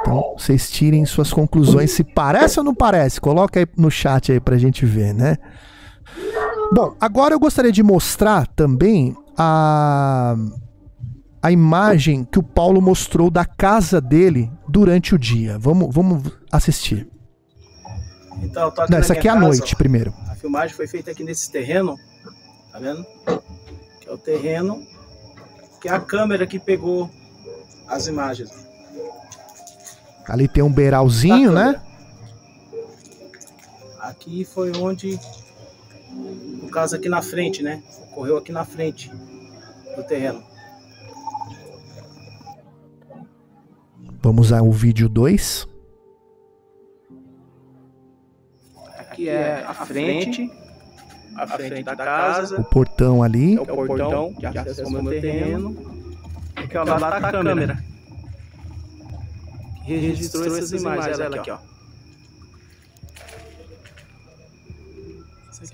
Então vocês tirem suas conclusões se parece ou não parece. Coloca aí no chat aí pra gente ver, né? Bom, agora eu gostaria de mostrar também a a imagem que o Paulo mostrou da casa dele durante o dia. Vamos, vamos assistir. Então, aqui Não, essa aqui é a noite, ó. primeiro. A filmagem foi feita aqui nesse terreno, tá vendo? Que é o terreno, que é a câmera que pegou as imagens. Ali tem um beiralzinho, né? Aqui foi onde, no caso aqui na frente, né? Ocorreu aqui na frente do terreno. Vamos ao vídeo 2. Aqui é a frente, a frente da casa. O portão ali. É o portão que acessa o meu terreno. Aqui ao lado da câmera. Que registrou essas imagens. Ela aqui, ó.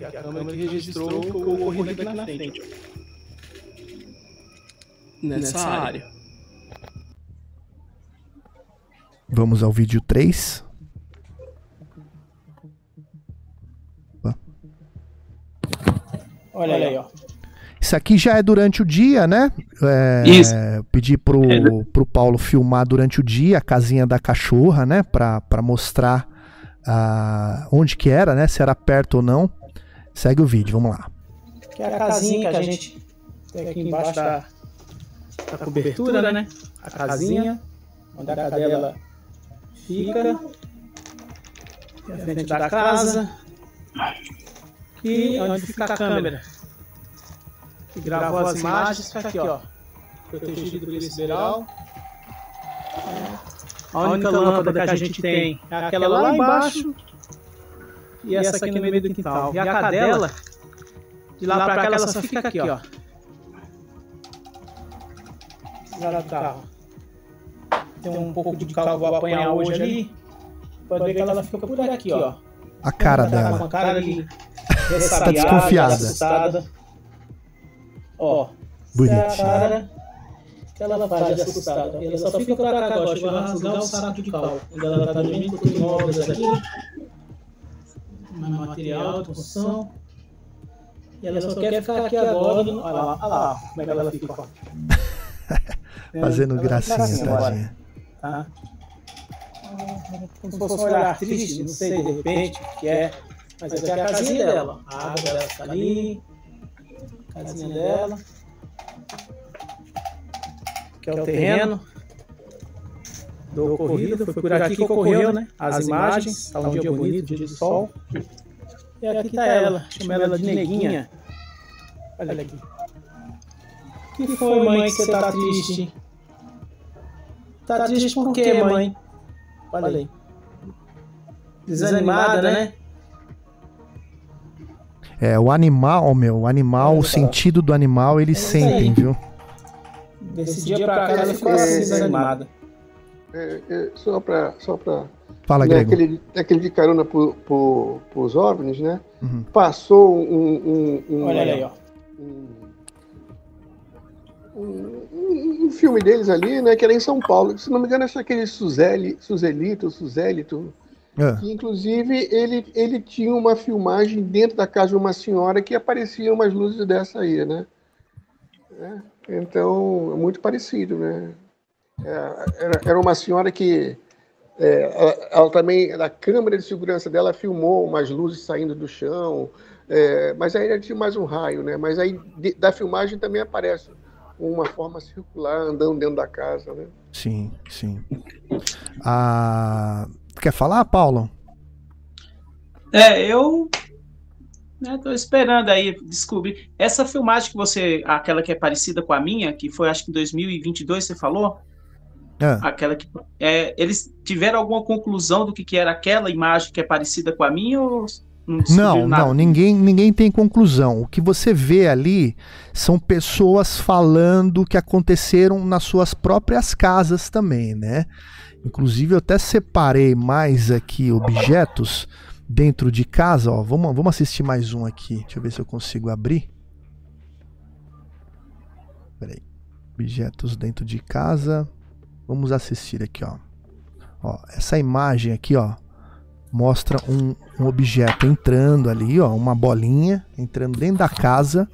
É a câmera que registrou o ocorrido aqui na frente. Nessa área. Vamos ao vídeo 3. Olha aí, ó. Isso aqui já é durante o dia, né? É, Isso. Pedi pro, É. pro Paulo filmar durante o dia a casinha da cachorra, né? Pra, pra mostrar ah, onde que era, né? Se era perto ou não. Segue o vídeo, vamos lá. Que é a casinha que a gente tem aqui embaixo da, da cobertura, né? A casinha, onde a cadela fica. E a frente da casa. E onde fica a câmera. Que gravou as imagens, fica aqui, ó. Protegido por esse beiral. A única lâmpada que a gente tem é aquela lá embaixo. E essa aqui no meio do quintal. E a cadela, de lá pra cá, ela só fica aqui, ó. Lá carro. Tem um pouco de cal vou apanhar hoje ali. Pode ver que ela fica por aqui, ó. A cara Ela tá dela. uma cara de Tá desconfiada. assustada. Ó. Bonitinha. é a cara que ela faz de assustada. Ela só fica pra cá agora, chegou a rasgar o saco de cal. Quando ela tá dormindo, com imóveis aqui. Mais material de construção. E ela só quer ficar aqui agora. no- Olha lá, olha lá, como é que ela fica. Fazendo Ela gracinha, assim agora, tadinha. Tá? Como se fosse um olhar triste, não sei, de repente, o que é. Mas aqui é a casinha dela. A água dela está ali. A casinha dela. Que é o terreno do ocorrido. Foi por aqui que ocorreu, né? As imagens. Tá um dia bonito, dia de sol. E aqui tá ela. Chama ela de neguinha. Olha aqui. que foi, mãe, que você tá triste? Tá triste por quê, mãe? Olha aí. Desanimada, né? É, o animal, meu, o animal, o sentido do animal, eles É sentem, viu? Desse dia pra cá ela ficou assim, desanimada. É, é, só para só pra, Fala, né, Grego. aquele, aquele de carona para os OVNIs, né? Uhum. Passou um, um, um, Olha aí, ó. um, um- um filme deles ali, né? Que era em São Paulo. Se não me engano, acho que aquele Suzeli, Suzelito, Suzélito, Ah, que inclusive ele, ele tinha uma filmagem dentro da casa de uma senhora que apareciam umas luzes dessa aí, né? É, então, é muito parecido, né? É, era, era uma senhora que é, ela, ela também, na câmera de segurança dela, filmou umas luzes saindo do chão, é, mas aí ela tinha mais um raio, né? Mas aí de- da filmagem também aparece uma forma circular andando dentro da casa, né? sim, sim. Ah, quer falar, Paulo? É, eu né, tô esperando aí descobrir. Essa filmagem que você, aquela que é parecida com a minha, que foi acho que em 2022 você falou, Ah, aquela que é, eles tiveram alguma conclusão do que, que era aquela imagem que é parecida com a minha ou não Não, nada? não, ninguém, ninguém tem conclusão. O que você vê ali são pessoas falando que aconteceram nas suas próprias casas também, né? Inclusive, eu até separei mais aqui objetos dentro de casa. Ó, vamos, vamos assistir mais um aqui. Deixa eu ver se eu consigo abrir. Peraí. Objetos dentro de casa. Vamos assistir aqui, ó. Ó, essa imagem aqui, ó, mostra um, um objeto entrando ali, ó, uma bolinha entrando dentro da casa.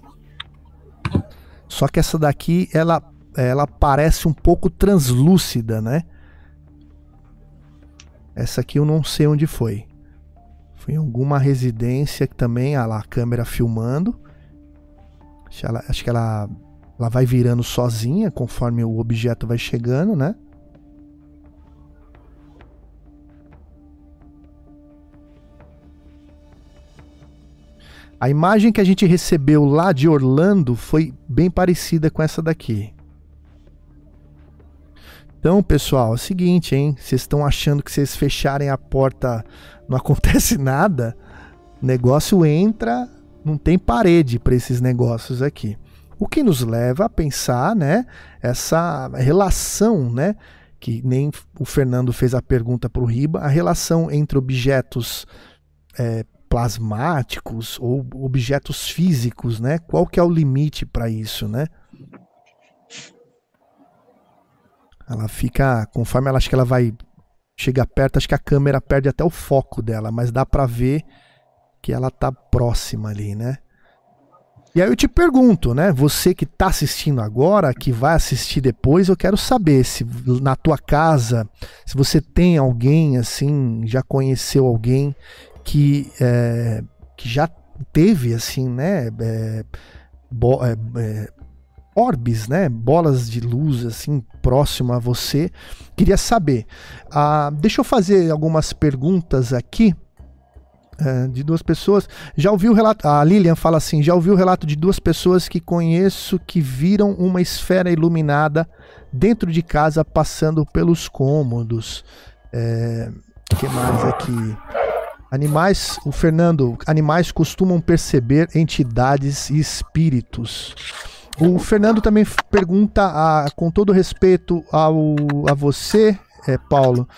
Só que essa daqui, ela, ela parece um pouco translúcida, né? Essa aqui eu não sei onde foi. Foi em alguma residência que também, ah lá, a câmera filmando. Acho ela, acho que ela, ela vai virando sozinha conforme o objeto vai chegando, né? A imagem que a gente recebeu lá de Orlando foi bem parecida com essa daqui. Então, pessoal, é o seguinte, hein? Vocês estão achando que vocês fecharem a porta não acontece nada? O negócio entra, não tem parede para esses negócios aqui. O que nos leva a pensar, né? Essa relação, né? Que nem o Fernando fez a pergunta para o Riba, a relação entre objetos é, plasmáticos ou objetos físicos, né? Qual que é o limite para isso, né? Ela fica, conforme ela acha que ela vai chegar perto, acho que a câmera perde até o foco dela, mas dá para ver que ela tá próxima ali, né? E aí eu te pergunto, né? Você que está assistindo agora, que vai assistir depois, eu quero saber se na tua casa, se você tem alguém assim, já conheceu alguém que, é, que já teve assim, né? É, bo, é, é orbes, né? Bolas de luz assim próximo a você. Queria saber. Ah, deixa eu fazer algumas perguntas aqui é, de duas pessoas. Já ouviu o relato. A Lilian fala assim: já ouviu o relato de duas pessoas que conheço que viram uma esfera iluminada dentro de casa passando pelos cômodos. É, que mais aqui? Animais, o Fernando, animais costumam perceber entidades e espíritos. O Fernando também pergunta, a, com todo respeito ao, a você, é, Paulo,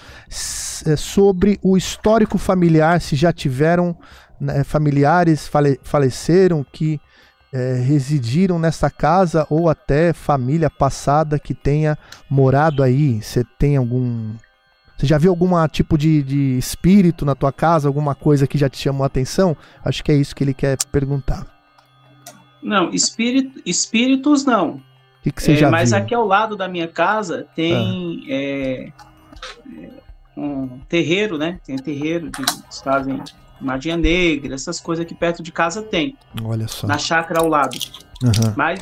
é, sobre o histórico familiar, se já tiveram né, familiares fale, faleceram que é, residiram nessa casa ou até família passada que tenha morado aí. Você tem algum. Você já viu algum tipo de, de espírito na tua casa, alguma coisa que já te chamou a atenção? Acho que é isso que ele quer perguntar. Não, espírito, espíritos não. O que, que você é, já mas viu? aqui ao lado da minha casa tem ah. é, um terreiro, né? Tem terreiro de fazem magia negra, essas coisas aqui perto de casa tem. Olha só. Na chácara ao lado. Uhum. Mas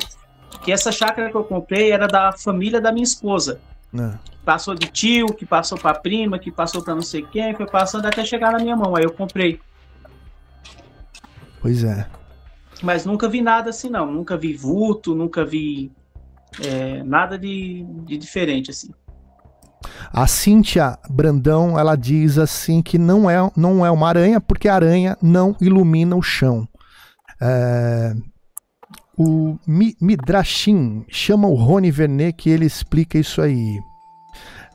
que essa chácara que eu comprei era da família da minha esposa. Uhum. Passou de tio, que passou para prima, que passou para não sei quem, foi passando até chegar na minha mão. Aí eu comprei. Pois é. Mas nunca vi nada assim, não. Nunca vi vulto, nunca vi é, nada de, de diferente assim. A Cíntia Brandão, ela diz assim que não é, não é uma aranha, porque a aranha não ilumina o chão. É, o Midrashim chama o Rony Vernet que ele explica isso aí.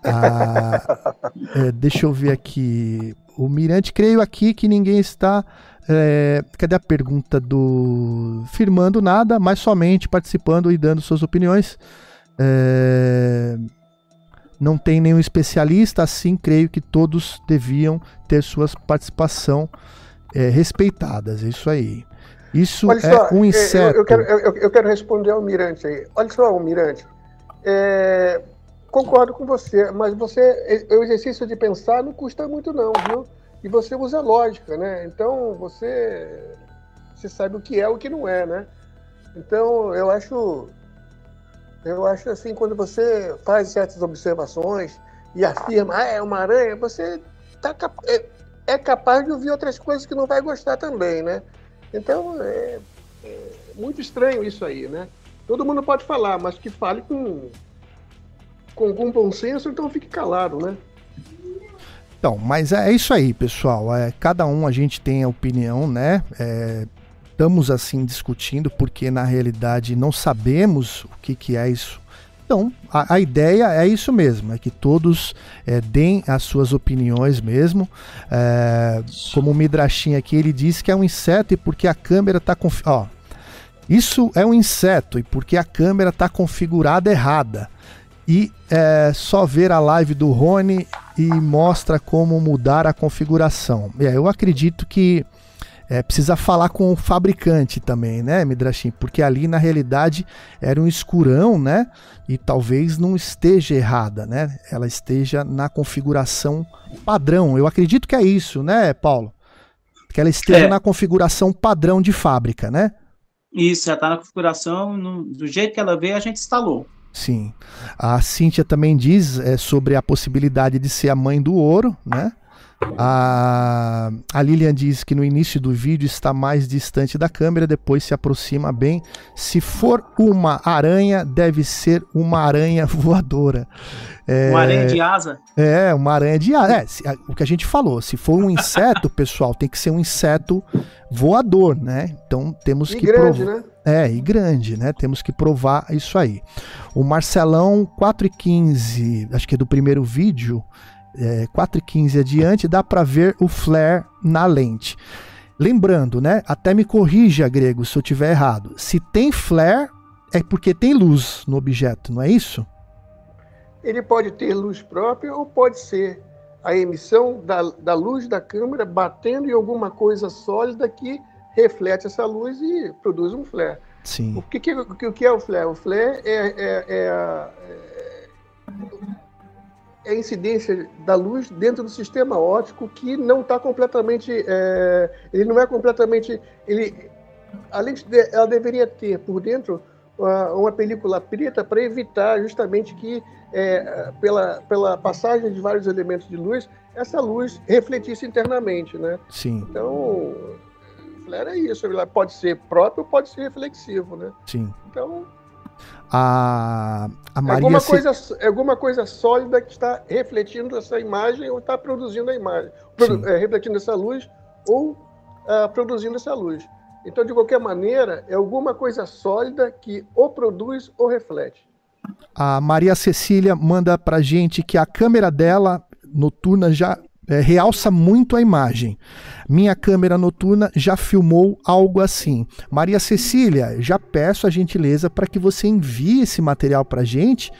Ah, é, deixa eu ver aqui. O Mirante, creio aqui que ninguém está. É, cadê a pergunta do. Firmando nada, mas somente participando e dando suas opiniões. É, não tem nenhum especialista, assim creio que todos deviam ter sua participação é, respeitadas. Isso aí. Isso é só, um inseto. Eu, eu, quero, eu, eu, quero, responder ao Mirante aí. Olha só, Almirante. É, concordo com você, mas você, o exercício de pensar não custa muito não, viu? E você usa lógica, né? Então você, você sabe o que é e o que não é, né? Então eu acho eu acho assim, quando você faz certas observações e afirma, ah, é uma aranha, você tá, é, é capaz de ouvir outras coisas que não vai gostar também, né? Então, é, é, muito estranho isso aí, né? Todo mundo pode falar, mas que fale com, com algum bom senso, então fique calado, né? Então, mas é isso aí, pessoal. É, cada um a gente tem a opinião, né? É, estamos assim discutindo porque na realidade não sabemos o que, que é isso. Então, a, a ideia é isso mesmo, é que todos é, deem as suas opiniões mesmo. É, como o Midrashin aqui, ele diz que é um inseto e porque a câmera está... Ó, isso é um inseto e porque a câmera está configurada errada. E é, só ver a live do Rony e mostra como mudar a configuração. É, eu acredito que é, precisa falar com o fabricante também, né, Midrashim? Porque ali na realidade era um escurão, né? E talvez não esteja errada, né? Ela esteja na configuração padrão. Eu acredito que é isso, né, Paulo? Que ela esteja é. na configuração padrão de fábrica, né? Isso, já está na configuração, no, do jeito que ela veio, a gente instalou. Sim. A Cíntia também diz é, sobre a possibilidade de ser a mãe do ouro, né? A, a Lilian diz que no início do vídeo está mais distante da câmera, depois se aproxima bem. Se for uma aranha, deve ser uma aranha voadora. É, uma aranha de asa? É, uma aranha de asa. É, se, o que a gente falou, se for um inseto, pessoal, tem que ser um inseto voador, né? Então temos e que grande, provar. Né? É, e grande, né? Temos que provar isso aí. O Marcelão 4 e 15, acho que é do primeiro vídeo, é, 4 e 15 adiante, dá para ver o flare na lente. lembrando, né? Até me corrija, grego, se eu tiver errado. Se tem flare, é porque tem luz no objeto, não é isso? Ele pode ter luz própria ou pode ser a emissão da, da luz da câmera batendo em alguma coisa sólida que reflete essa luz e produz um flare. Sim. O que, que, o que é o flare? O flare é, é, é, a, é, a incidência da luz dentro do sistema óptico que não está completamente. É, ele não é completamente. Ele, além de, ela deveria ter por dentro uma, uma película preta para evitar justamente que, é, pela, pela passagem de vários elementos de luz, essa luz refletisse internamente, né? Sim. Então, flare é isso, ele pode ser próprio, pode ser reflexivo, né? Sim. Então, a, a Maria é alguma, coisa, é alguma coisa sólida que está refletindo essa imagem ou está produzindo a imagem, é, refletindo essa luz ou uh, produzindo essa luz. Então, de qualquer maneira, é alguma coisa sólida que ou produz ou reflete. A Maria Cecília manda pra gente que a câmera dela noturna já é, realça muito a imagem. Minha câmera noturna já filmou algo assim. Maria Cecília, já peço a gentileza para que você envie esse material para a gente,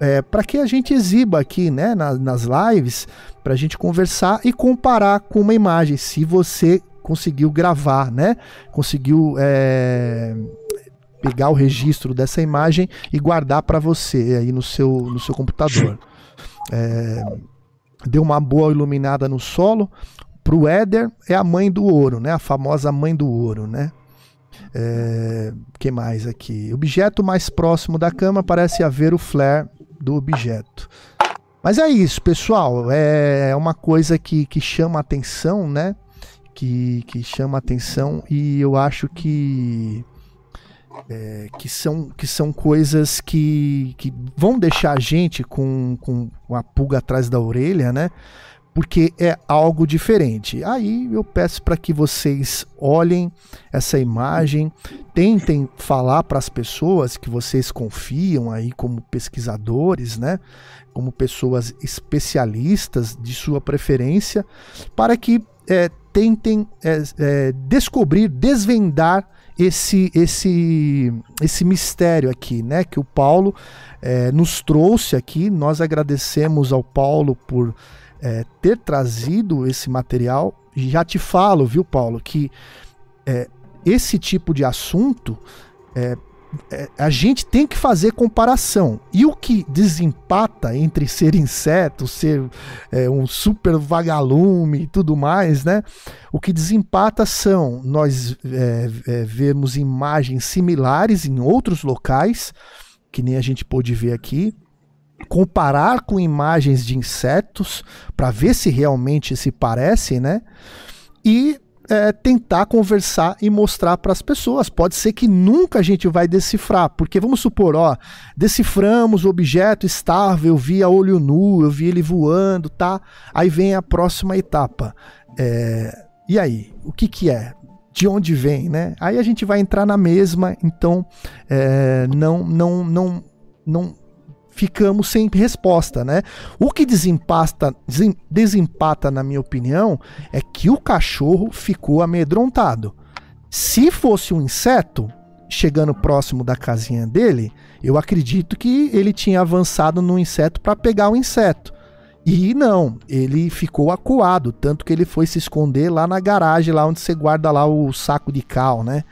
é, para que a gente exiba aqui né, na, nas lives, para a gente conversar e comparar com uma imagem, se você conseguiu gravar, né? Conseguiu é, pegar o registro dessa imagem e guardar para você aí no seu, no seu computador. É, deu uma boa iluminada no solo. Para o Éder é a mãe do ouro, né? A famosa mãe do ouro, né? É, que mais aqui? Objeto mais próximo da cama parece haver o flare do objeto. Mas é isso, pessoal. É uma coisa que, que chama atenção, né? que, que chama atenção e eu acho que é, que, são, que são coisas que, que vão deixar a gente com, com uma pulga atrás da orelha, né? Porque é algo diferente. Aí eu peço para que vocês olhem essa imagem, tentem falar para as pessoas que vocês confiam aí como pesquisadores, né? Como pessoas especialistas de sua preferência, para que é, tentem é, é, descobrir, desvendar esse esse esse mistério aqui, né? Que o Paulo é, nos trouxe aqui. Nós agradecemos ao Paulo por é, ter trazido esse material. Já te falo, viu, Paulo, que é, esse tipo de assunto é, a gente tem que fazer comparação. E o que desempata entre ser inseto, ser é, um super vagalume e tudo mais, né? O que desempata são nós é, é, vermos imagens similares em outros locais, que nem a gente pôde ver aqui, comparar com imagens de insetos para ver se realmente se parecem, né? E é, tentar conversar e mostrar para as pessoas. Pode ser que nunca a gente vai decifrar, porque vamos supor, ó, deciframos o objeto estável, eu vi a olho nu, eu vi ele voando, tá? Aí vem a próxima etapa. É, e aí, o que que é? De onde vem, né? Aí a gente vai entrar na mesma, então é, não, não, não, não ficamos sem resposta, né? O que desempata, desempata, na minha opinião, é que o cachorro ficou amedrontado. Se fosse um inseto chegando próximo da casinha dele, eu acredito que ele tinha avançado no inseto para pegar o inseto. E não, ele ficou acuado, tanto que ele foi se esconder lá na garagem, lá onde você guarda lá o saco de cal, né?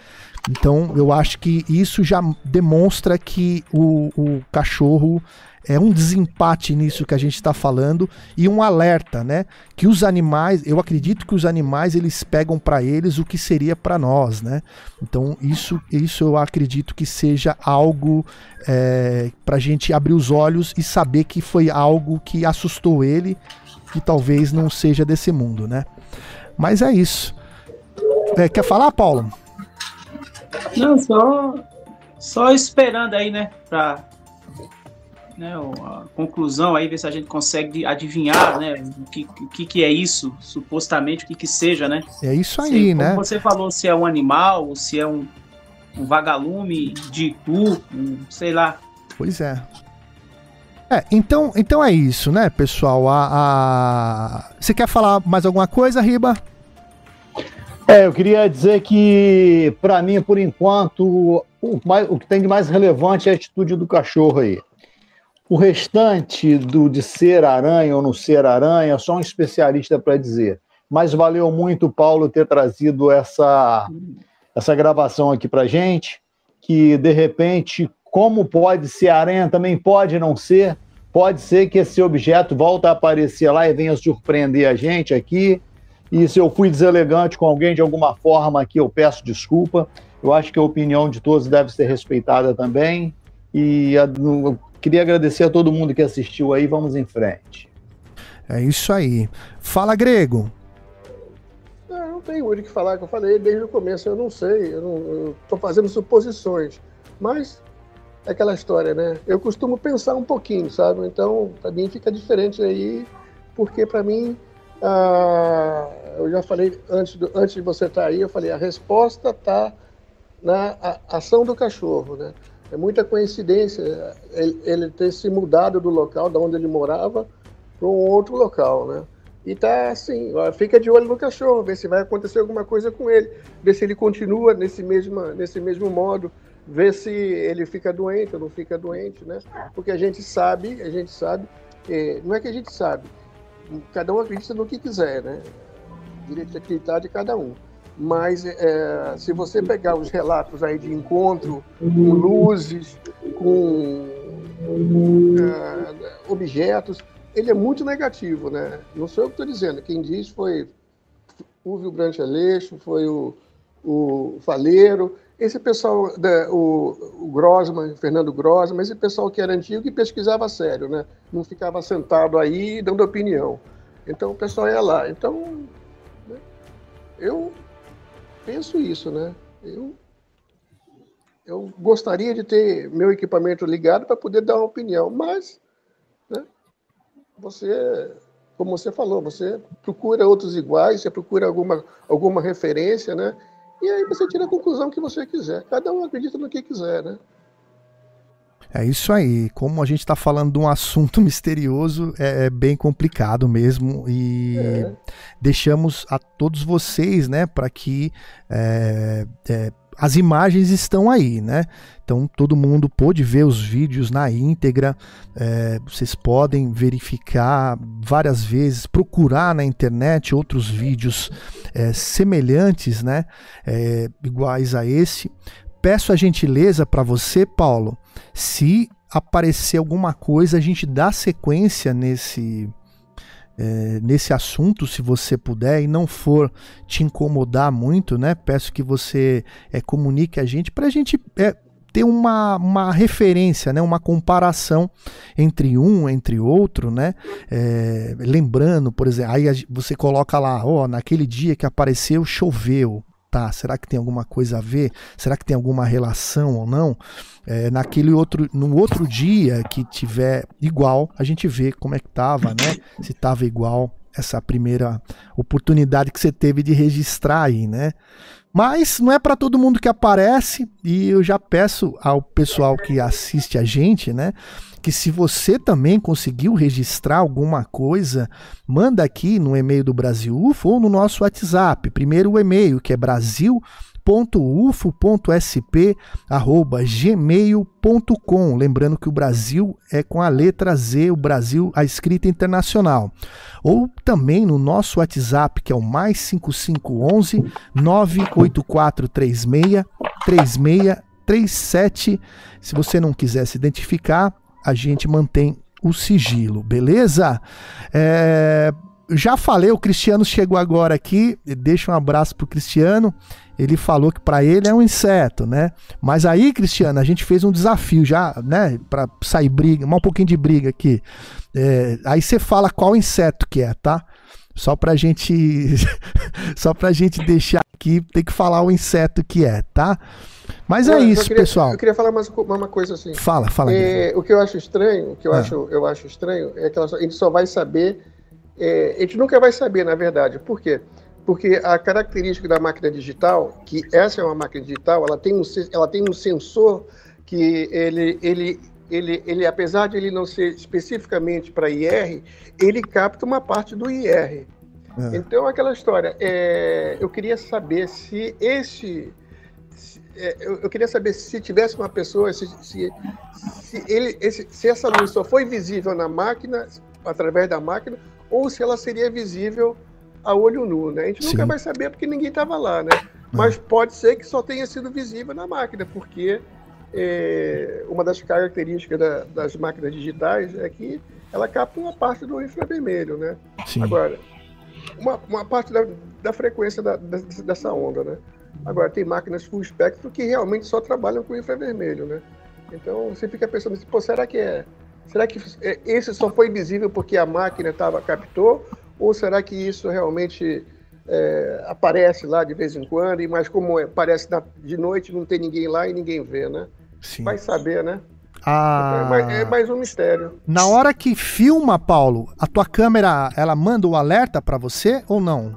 Então eu acho que isso já demonstra que o, o cachorro é um desempate nisso que a gente está falando e um alerta, né? Que os animais, eu acredito que os animais eles pegam para eles o que seria para nós, né? Então isso, isso eu acredito que seja algo é, para a gente abrir os olhos e saber que foi algo que assustou ele, que talvez não seja desse mundo, né? Mas é isso. É, quer falar, Paulo? Não, só, só esperando aí, né, para né, a conclusão aí, ver se a gente consegue adivinhar, né, o que, que, que é isso, supostamente, o que que seja, né? É isso aí, se, né? Como você falou, se é um animal, se é um, um vagalume de Itu, um, sei lá. Pois é. É, então, então é isso, né, pessoal? A, a... Você quer falar mais alguma coisa, Riba? É, eu queria dizer que, para mim, por enquanto, o, mais, o que tem de mais relevante é a atitude do cachorro aí. O restante do de ser aranha ou não ser aranha, só um especialista para dizer. Mas valeu muito Paulo ter trazido essa, essa gravação aqui para gente, que de repente, como pode ser aranha, também pode não ser. Pode ser que esse objeto volte a aparecer lá e venha surpreender a gente aqui. E se eu fui deselegante com alguém de alguma forma aqui, eu peço desculpa. Eu acho que a opinião de todos deve ser respeitada também. E eu queria agradecer a todo mundo que assistiu aí. Vamos em frente. É isso aí. Fala, Grego. Não, não tenho muito o que falar, que eu falei desde o começo. Eu não sei, eu estou fazendo suposições. Mas é aquela história, né? Eu costumo pensar um pouquinho, sabe? Então, para mim fica diferente aí, porque para mim, ah, eu já falei antes, do, antes de você estar tá aí, eu falei, a resposta está na ação do cachorro, né? É muita coincidência ele, ele, ter se mudado do local da onde ele morava para um outro local, né? E tá assim, fica de olho no cachorro, ver se vai acontecer alguma coisa com ele, ver se ele continua nesse mesmo, nesse mesmo modo, ver se ele fica doente ou não fica doente, né? Porque a gente sabe, a gente sabe, é, não é que a gente sabe, cada um acredita no que quiser, né? Direito de acreditar de cada um. Mas é, se você pegar os relatos aí de encontro com luzes, com é, objetos, ele é muito negativo, né? Não sou eu que estou dizendo, quem diz foi o Vilbrante Aleixo, foi o, o Faleiro, esse pessoal, né, o, o Grossman, Fernando Grossman, esse pessoal que era antigo e pesquisava sério, né? Não ficava sentado aí dando opinião. Então o pessoal ia lá. Então, eu penso isso, né? Eu, eu gostaria de ter meu equipamento ligado para poder dar uma opinião, mas né, você, como você falou, você procura outros iguais, você procura alguma, alguma referência, né? E aí você tira a conclusão que você quiser. Cada um acredita no que quiser, né? É isso aí. Como a gente está falando de um assunto misterioso, é, é bem complicado mesmo. E é. deixamos a todos vocês, né, para que é, é, as imagens estão aí, né? Então todo mundo pôde ver os vídeos na íntegra. É, vocês podem verificar várias vezes, procurar na internet outros vídeos é, semelhantes, né? É, iguais a esse. Peço a gentileza para você, Paulo, se aparecer alguma coisa, a gente dá sequência nesse é, nesse assunto, se você puder, e não for te incomodar muito, né? Peço que você é, comunique a gente para a gente é, ter uma, uma referência, né? uma comparação entre um, entre outro, né? É, lembrando, por exemplo, aí você coloca lá, ó, naquele dia que apareceu, choveu tá? Será que tem alguma coisa a ver? Será que tem alguma relação ou não? É, naquele outro, no outro dia que tiver igual, a gente vê como é que tava, né? Se tava igual essa primeira oportunidade que você teve de registrar aí, né? Mas não é para todo mundo que aparece e eu já peço ao pessoal que assiste a gente, né? Que se você também conseguiu registrar alguma coisa, manda aqui no e-mail do Brasil UFO ou no nosso WhatsApp. Primeiro o e-mail, que é brasil gmail.com Lembrando que o Brasil é com a letra Z, o Brasil, a escrita internacional. Ou também no nosso WhatsApp, que é o mais 5511 98436 3637. Se você não quiser se identificar, a gente mantém o sigilo, beleza? É, já falei, o Cristiano chegou agora aqui, deixa um abraço pro Cristiano. Ele falou que para ele é um inseto, né? Mas aí, Cristiano, a gente fez um desafio já, né? Para sair briga, um pouquinho de briga aqui. É, aí você fala qual inseto que é, tá? Só pra gente, só pra gente deixar aqui, tem que falar o inseto que é, tá? Mas é isso, queria, pessoal. Eu queria falar mais uma coisa assim. Fala, fala. É, o que eu acho estranho, o que eu, ah. acho, eu acho estranho é que a gente só vai saber, é, a gente nunca vai saber, na verdade. Por quê? Porque a característica da máquina digital, que essa é uma máquina digital, ela tem um, ela tem um sensor que ele, ele, ele, ele, apesar de ele não ser especificamente para IR, ele capta uma parte do IR. É. Então, aquela história. É, eu queria saber se esse. É, eu, eu, queria saber se tivesse uma pessoa, se, se, se, ele, esse, se essa luz só foi visível na máquina, através da máquina, ou se ela seria visível a olho nu, né? A gente nunca Sim. vai saber porque ninguém estava lá, né? É. Mas pode ser que só tenha sido visível na máquina, porque é, uma das características da, das máquinas digitais é que ela capta uma parte do infravermelho, né? Sim. Agora, uma, uma parte da, da frequência da, da, dessa onda, né? Agora, tem máquinas full espectro que realmente só trabalham com infravermelho, né? Então, você fica pensando assim, pô, será que é... Será que é, esse só foi visível porque a máquina tava, captou? Ou será que isso realmente é, aparece lá de vez em quando, e mas como aparece na, de noite, não tem ninguém lá e ninguém vê, né? Sim. Vai saber, né? Ah, é, mais, é mais um mistério. Na hora que filma, Paulo, a tua câmera, ela manda o alerta para você ou não?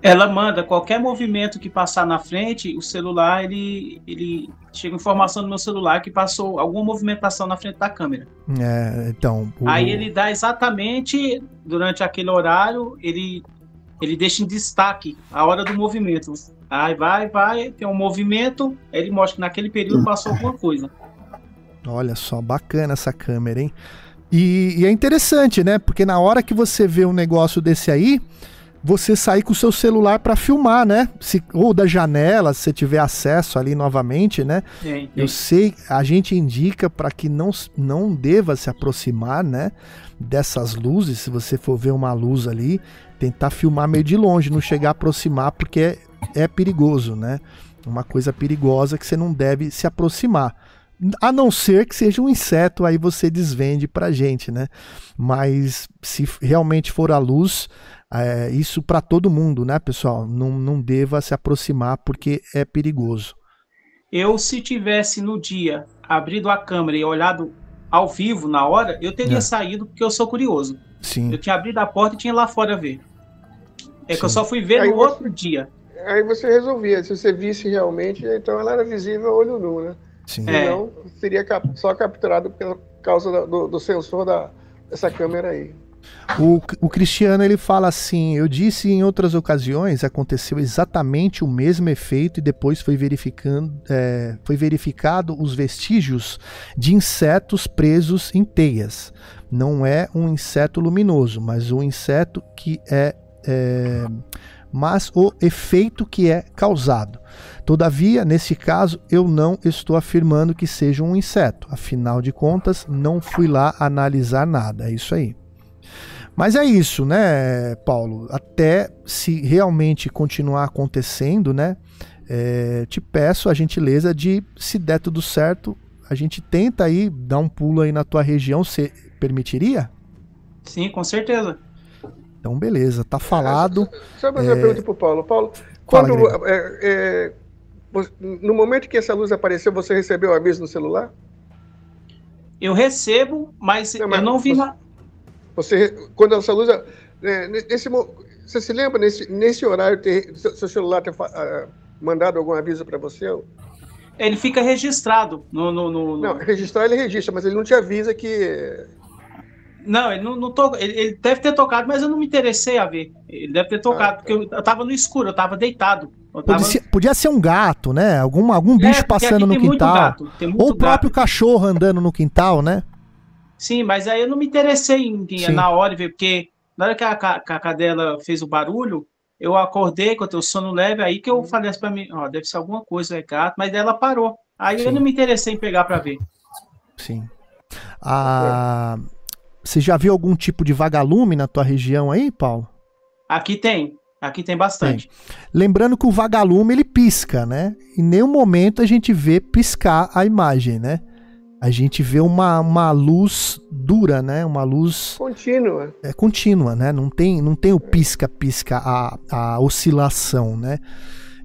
Ela manda qualquer movimento que passar na frente, o celular ele, ele chega informação no meu celular que passou alguma movimentação na frente da câmera. É, então. O... Aí ele dá exatamente durante aquele horário, ele ele deixa em destaque a hora do movimento. Aí vai, vai, tem um movimento, ele mostra que naquele período passou alguma coisa. Olha só, bacana essa câmera, hein? E, e, é interessante, né? Porque na hora que você vê um negócio desse aí, você sair com o seu celular para filmar, né? Se, ou da janela, se você tiver acesso ali novamente, né? Sim, sim. Eu sei, a gente indica para que não, não deva se aproximar, né? Dessas luzes, se você for ver uma luz ali, tentar filmar meio de longe, não chegar a aproximar, porque é, é perigoso, né? Uma coisa perigosa que você não deve se aproximar. A não ser que seja um inseto, aí você desvende pra gente, né? Mas se realmente for a luz, é, isso para todo mundo, né, pessoal? Não, não deva se aproximar porque é perigoso. Eu, se tivesse no dia abrido a câmera e olhado ao vivo na hora, eu teria é. saído porque eu sou curioso. Sim. Eu tinha abrido a porta e tinha lá fora ver. É Sim. que eu só fui ver aí no você, outro dia. Aí você resolvia, se você visse realmente, então ela era visível olho nu, né? Sim. Senão, é. seria cap só capturado por causa do, do sensor da, dessa câmera aí. O, o Cristiano ele fala assim: Eu disse em outras ocasiões, aconteceu exatamente o mesmo efeito e depois foi, verificando, é, foi verificado os vestígios de insetos presos em teias. Não é um inseto luminoso, mas um inseto que é, é mas o efeito que é causado. Todavia, nesse caso, eu não estou afirmando que seja um inseto. Afinal de contas, não fui lá analisar nada. É isso aí. Mas é isso, né, Paulo? Até se realmente continuar acontecendo, né? É, te peço a gentileza de, se der tudo certo, a gente tenta aí dar um pulo aí na tua região. Você permitiria? Sim, com certeza. Então, beleza, tá falado. É, só mais uma é... pergunta pro Paulo. Paulo, quando. É, é, no momento que essa luz apareceu, você recebeu o aviso no celular? Eu recebo, mas, não, mas eu não vi você, você, quando essa luz. É, nesse, você se lembra nesse, nesse horário ter, seu celular ter uh, mandado algum aviso para você? Ele fica registrado no, no, no, Não, registrar ele registra, mas ele não te avisa que. Não, ele não, não to... ele, ele, deve ter tocado, mas eu não me interessei a ver. Ele deve ter tocado, ah, porque eu, eu tava no escuro, eu tava deitado. Eu tava... Podia, ser, podia, ser, um gato, né? Algum, algum é, bicho é, passando no quintal. Gato, ou o próprio gato. cachorro andando no quintal, né? Sim, mas aí eu não me interessei em, em na hora porque na hora que a, que a cadela fez o barulho, eu acordei com o sono leve, aí que eu falei assim pra mim, ó, deve ser alguma coisa, é gato, mas ela parou. Aí Sim. eu não me interessei em pegar para ver. Sim. Ah, você já viu algum tipo de vagalume na tua região aí, Paulo? Aqui tem. Aqui tem bastante. Tem. Lembrando que o vagalume ele pisca, né? Em nenhum momento a gente vê piscar a imagem, né? A gente vê uma, uma luz dura, né? Uma luz contínua. É contínua, né? Não tem, não tem o pisca-pisca, a, a oscilação, né?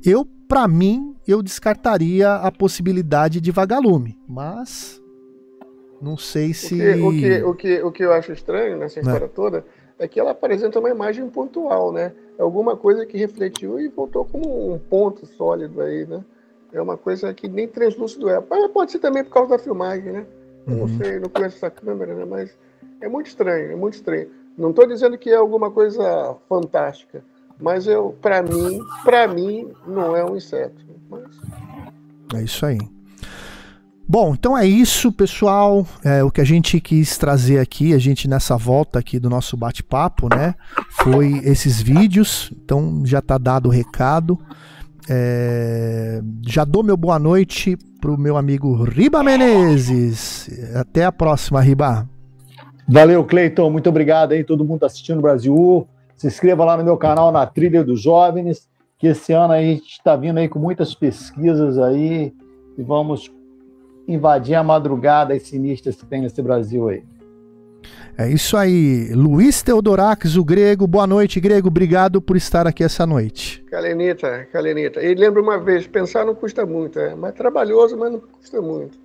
Eu, para mim, eu descartaria a possibilidade de vagalume, mas não sei se o que o que, o que, o que eu acho estranho nessa né? história toda é que ela apresenta uma imagem pontual, né? É alguma coisa que refletiu e voltou como um ponto sólido aí, né? É uma coisa que nem translúcido é. Pode ser também por causa da filmagem, né? Eu não uhum. sei, não conheço essa câmera, né? Mas é muito estranho, é muito estranho. Não estou dizendo que é alguma coisa fantástica, mas eu, para mim, para mim não é um inseto. Mas... É isso aí. Bom, então é isso, pessoal. É, o que a gente quis trazer aqui, a gente nessa volta aqui do nosso bate-papo, né? Foi esses vídeos. Então já tá dado o recado. É, já dou meu boa noite pro meu amigo Riba Menezes. Até a próxima, Riba. Valeu, Cleiton. Muito obrigado aí, todo mundo assistindo o Brasil. Se inscreva lá no meu canal na Trilha dos Jovens, que esse ano aí a gente está vindo aí com muitas pesquisas aí e vamos invadir a madrugada sinistra que tem nesse Brasil aí. É isso aí. Luiz Teodorax, o grego. Boa noite, grego. Obrigado por estar aqui essa noite. Calenita, Calenita. E lembra uma vez, pensar não custa muito, é mais trabalhoso, mas não custa muito.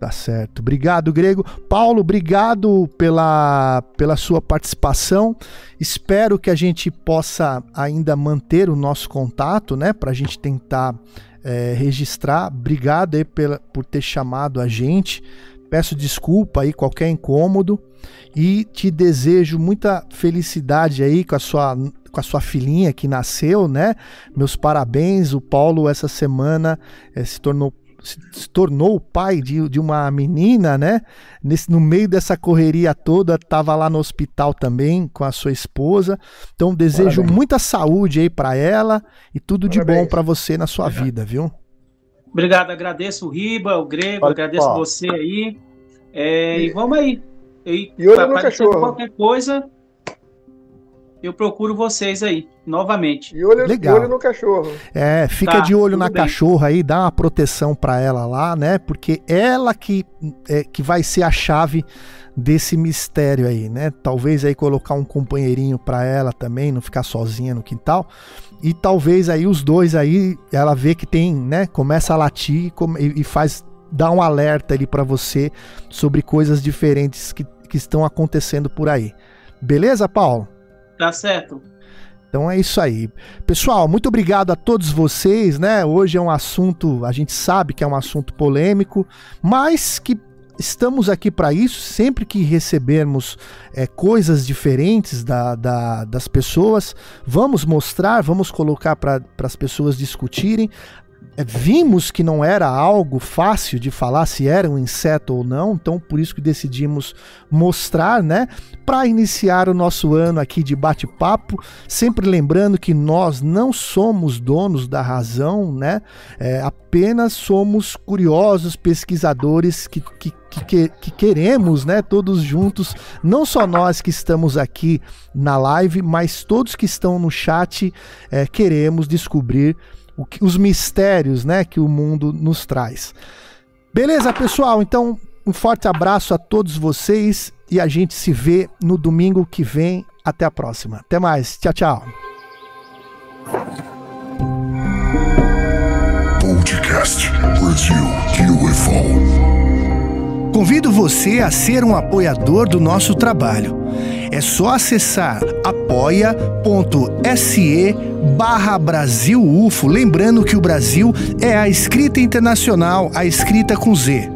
Tá certo. Obrigado, Grego. Paulo, obrigado pela, pela sua participação. Espero que a gente possa ainda manter o nosso contato, né? Para a gente tentar é, registrar. Obrigado aí pela, por ter chamado a gente. Peço desculpa aí qualquer incômodo e te desejo muita felicidade aí com a sua com a sua filhinha que nasceu, né? Meus parabéns. O Paulo essa semana é, se tornou se, tornou o pai de, de uma menina, né? Nesse, no meio dessa correria toda, estava lá no hospital também com a sua esposa. Então desejo Parabéns. muita saúde aí para ela e tudo Parabéns. de bom para você na sua vida, viu? Obrigado, agradeço o Riba, o Grego, agradeço você aí. É, e, e, vamos aí. E, e olho no cachorro. Qualquer coisa, eu procuro vocês aí, novamente. E olho, Legal. E olho no cachorro. É, fica tá, de olho na bem. cachorra aí, dá uma proteção para ela lá, né? Porque ela que, é, que vai ser a chave desse mistério aí, né? Talvez aí colocar um companheirinho para ela também, não ficar sozinha no quintal. E talvez aí os dois aí, ela vê que tem, né? Começa a latir e, e faz dar um alerta ali para você sobre coisas diferentes que, que estão acontecendo por aí. Beleza, Paulo? Tá certo. Então é isso aí. Pessoal, muito obrigado a todos vocês, né? Hoje é um assunto, a gente sabe que é um assunto polêmico, mas que estamos aqui para isso. Sempre que recebermos é, coisas diferentes da, da, das pessoas, vamos mostrar, vamos colocar para as pessoas discutirem. É, vimos que não era algo fácil de falar se era um inseto ou não, então por isso que decidimos mostrar, né? Para iniciar o nosso ano aqui de bate-papo, sempre lembrando que nós não somos donos da razão, né? É, apenas somos curiosos pesquisadores que, que que, que, queremos, né, todos juntos, não só nós que estamos aqui na live, mas todos que estão no chat, é, queremos descobrir que, os mistérios né, que o mundo nos traz. Beleza, pessoal? Então, um forte abraço a todos vocês e a gente se vê no domingo que vem. Até a próxima. Até mais. Tchau, tchau. Podcast Brasil UFO. Convido você a ser um apoiador do nosso trabalho. É só acessar apoia.se barra Brasil UFO. Lembrando que o Brasil é a escrita internacional, a escrita com Z.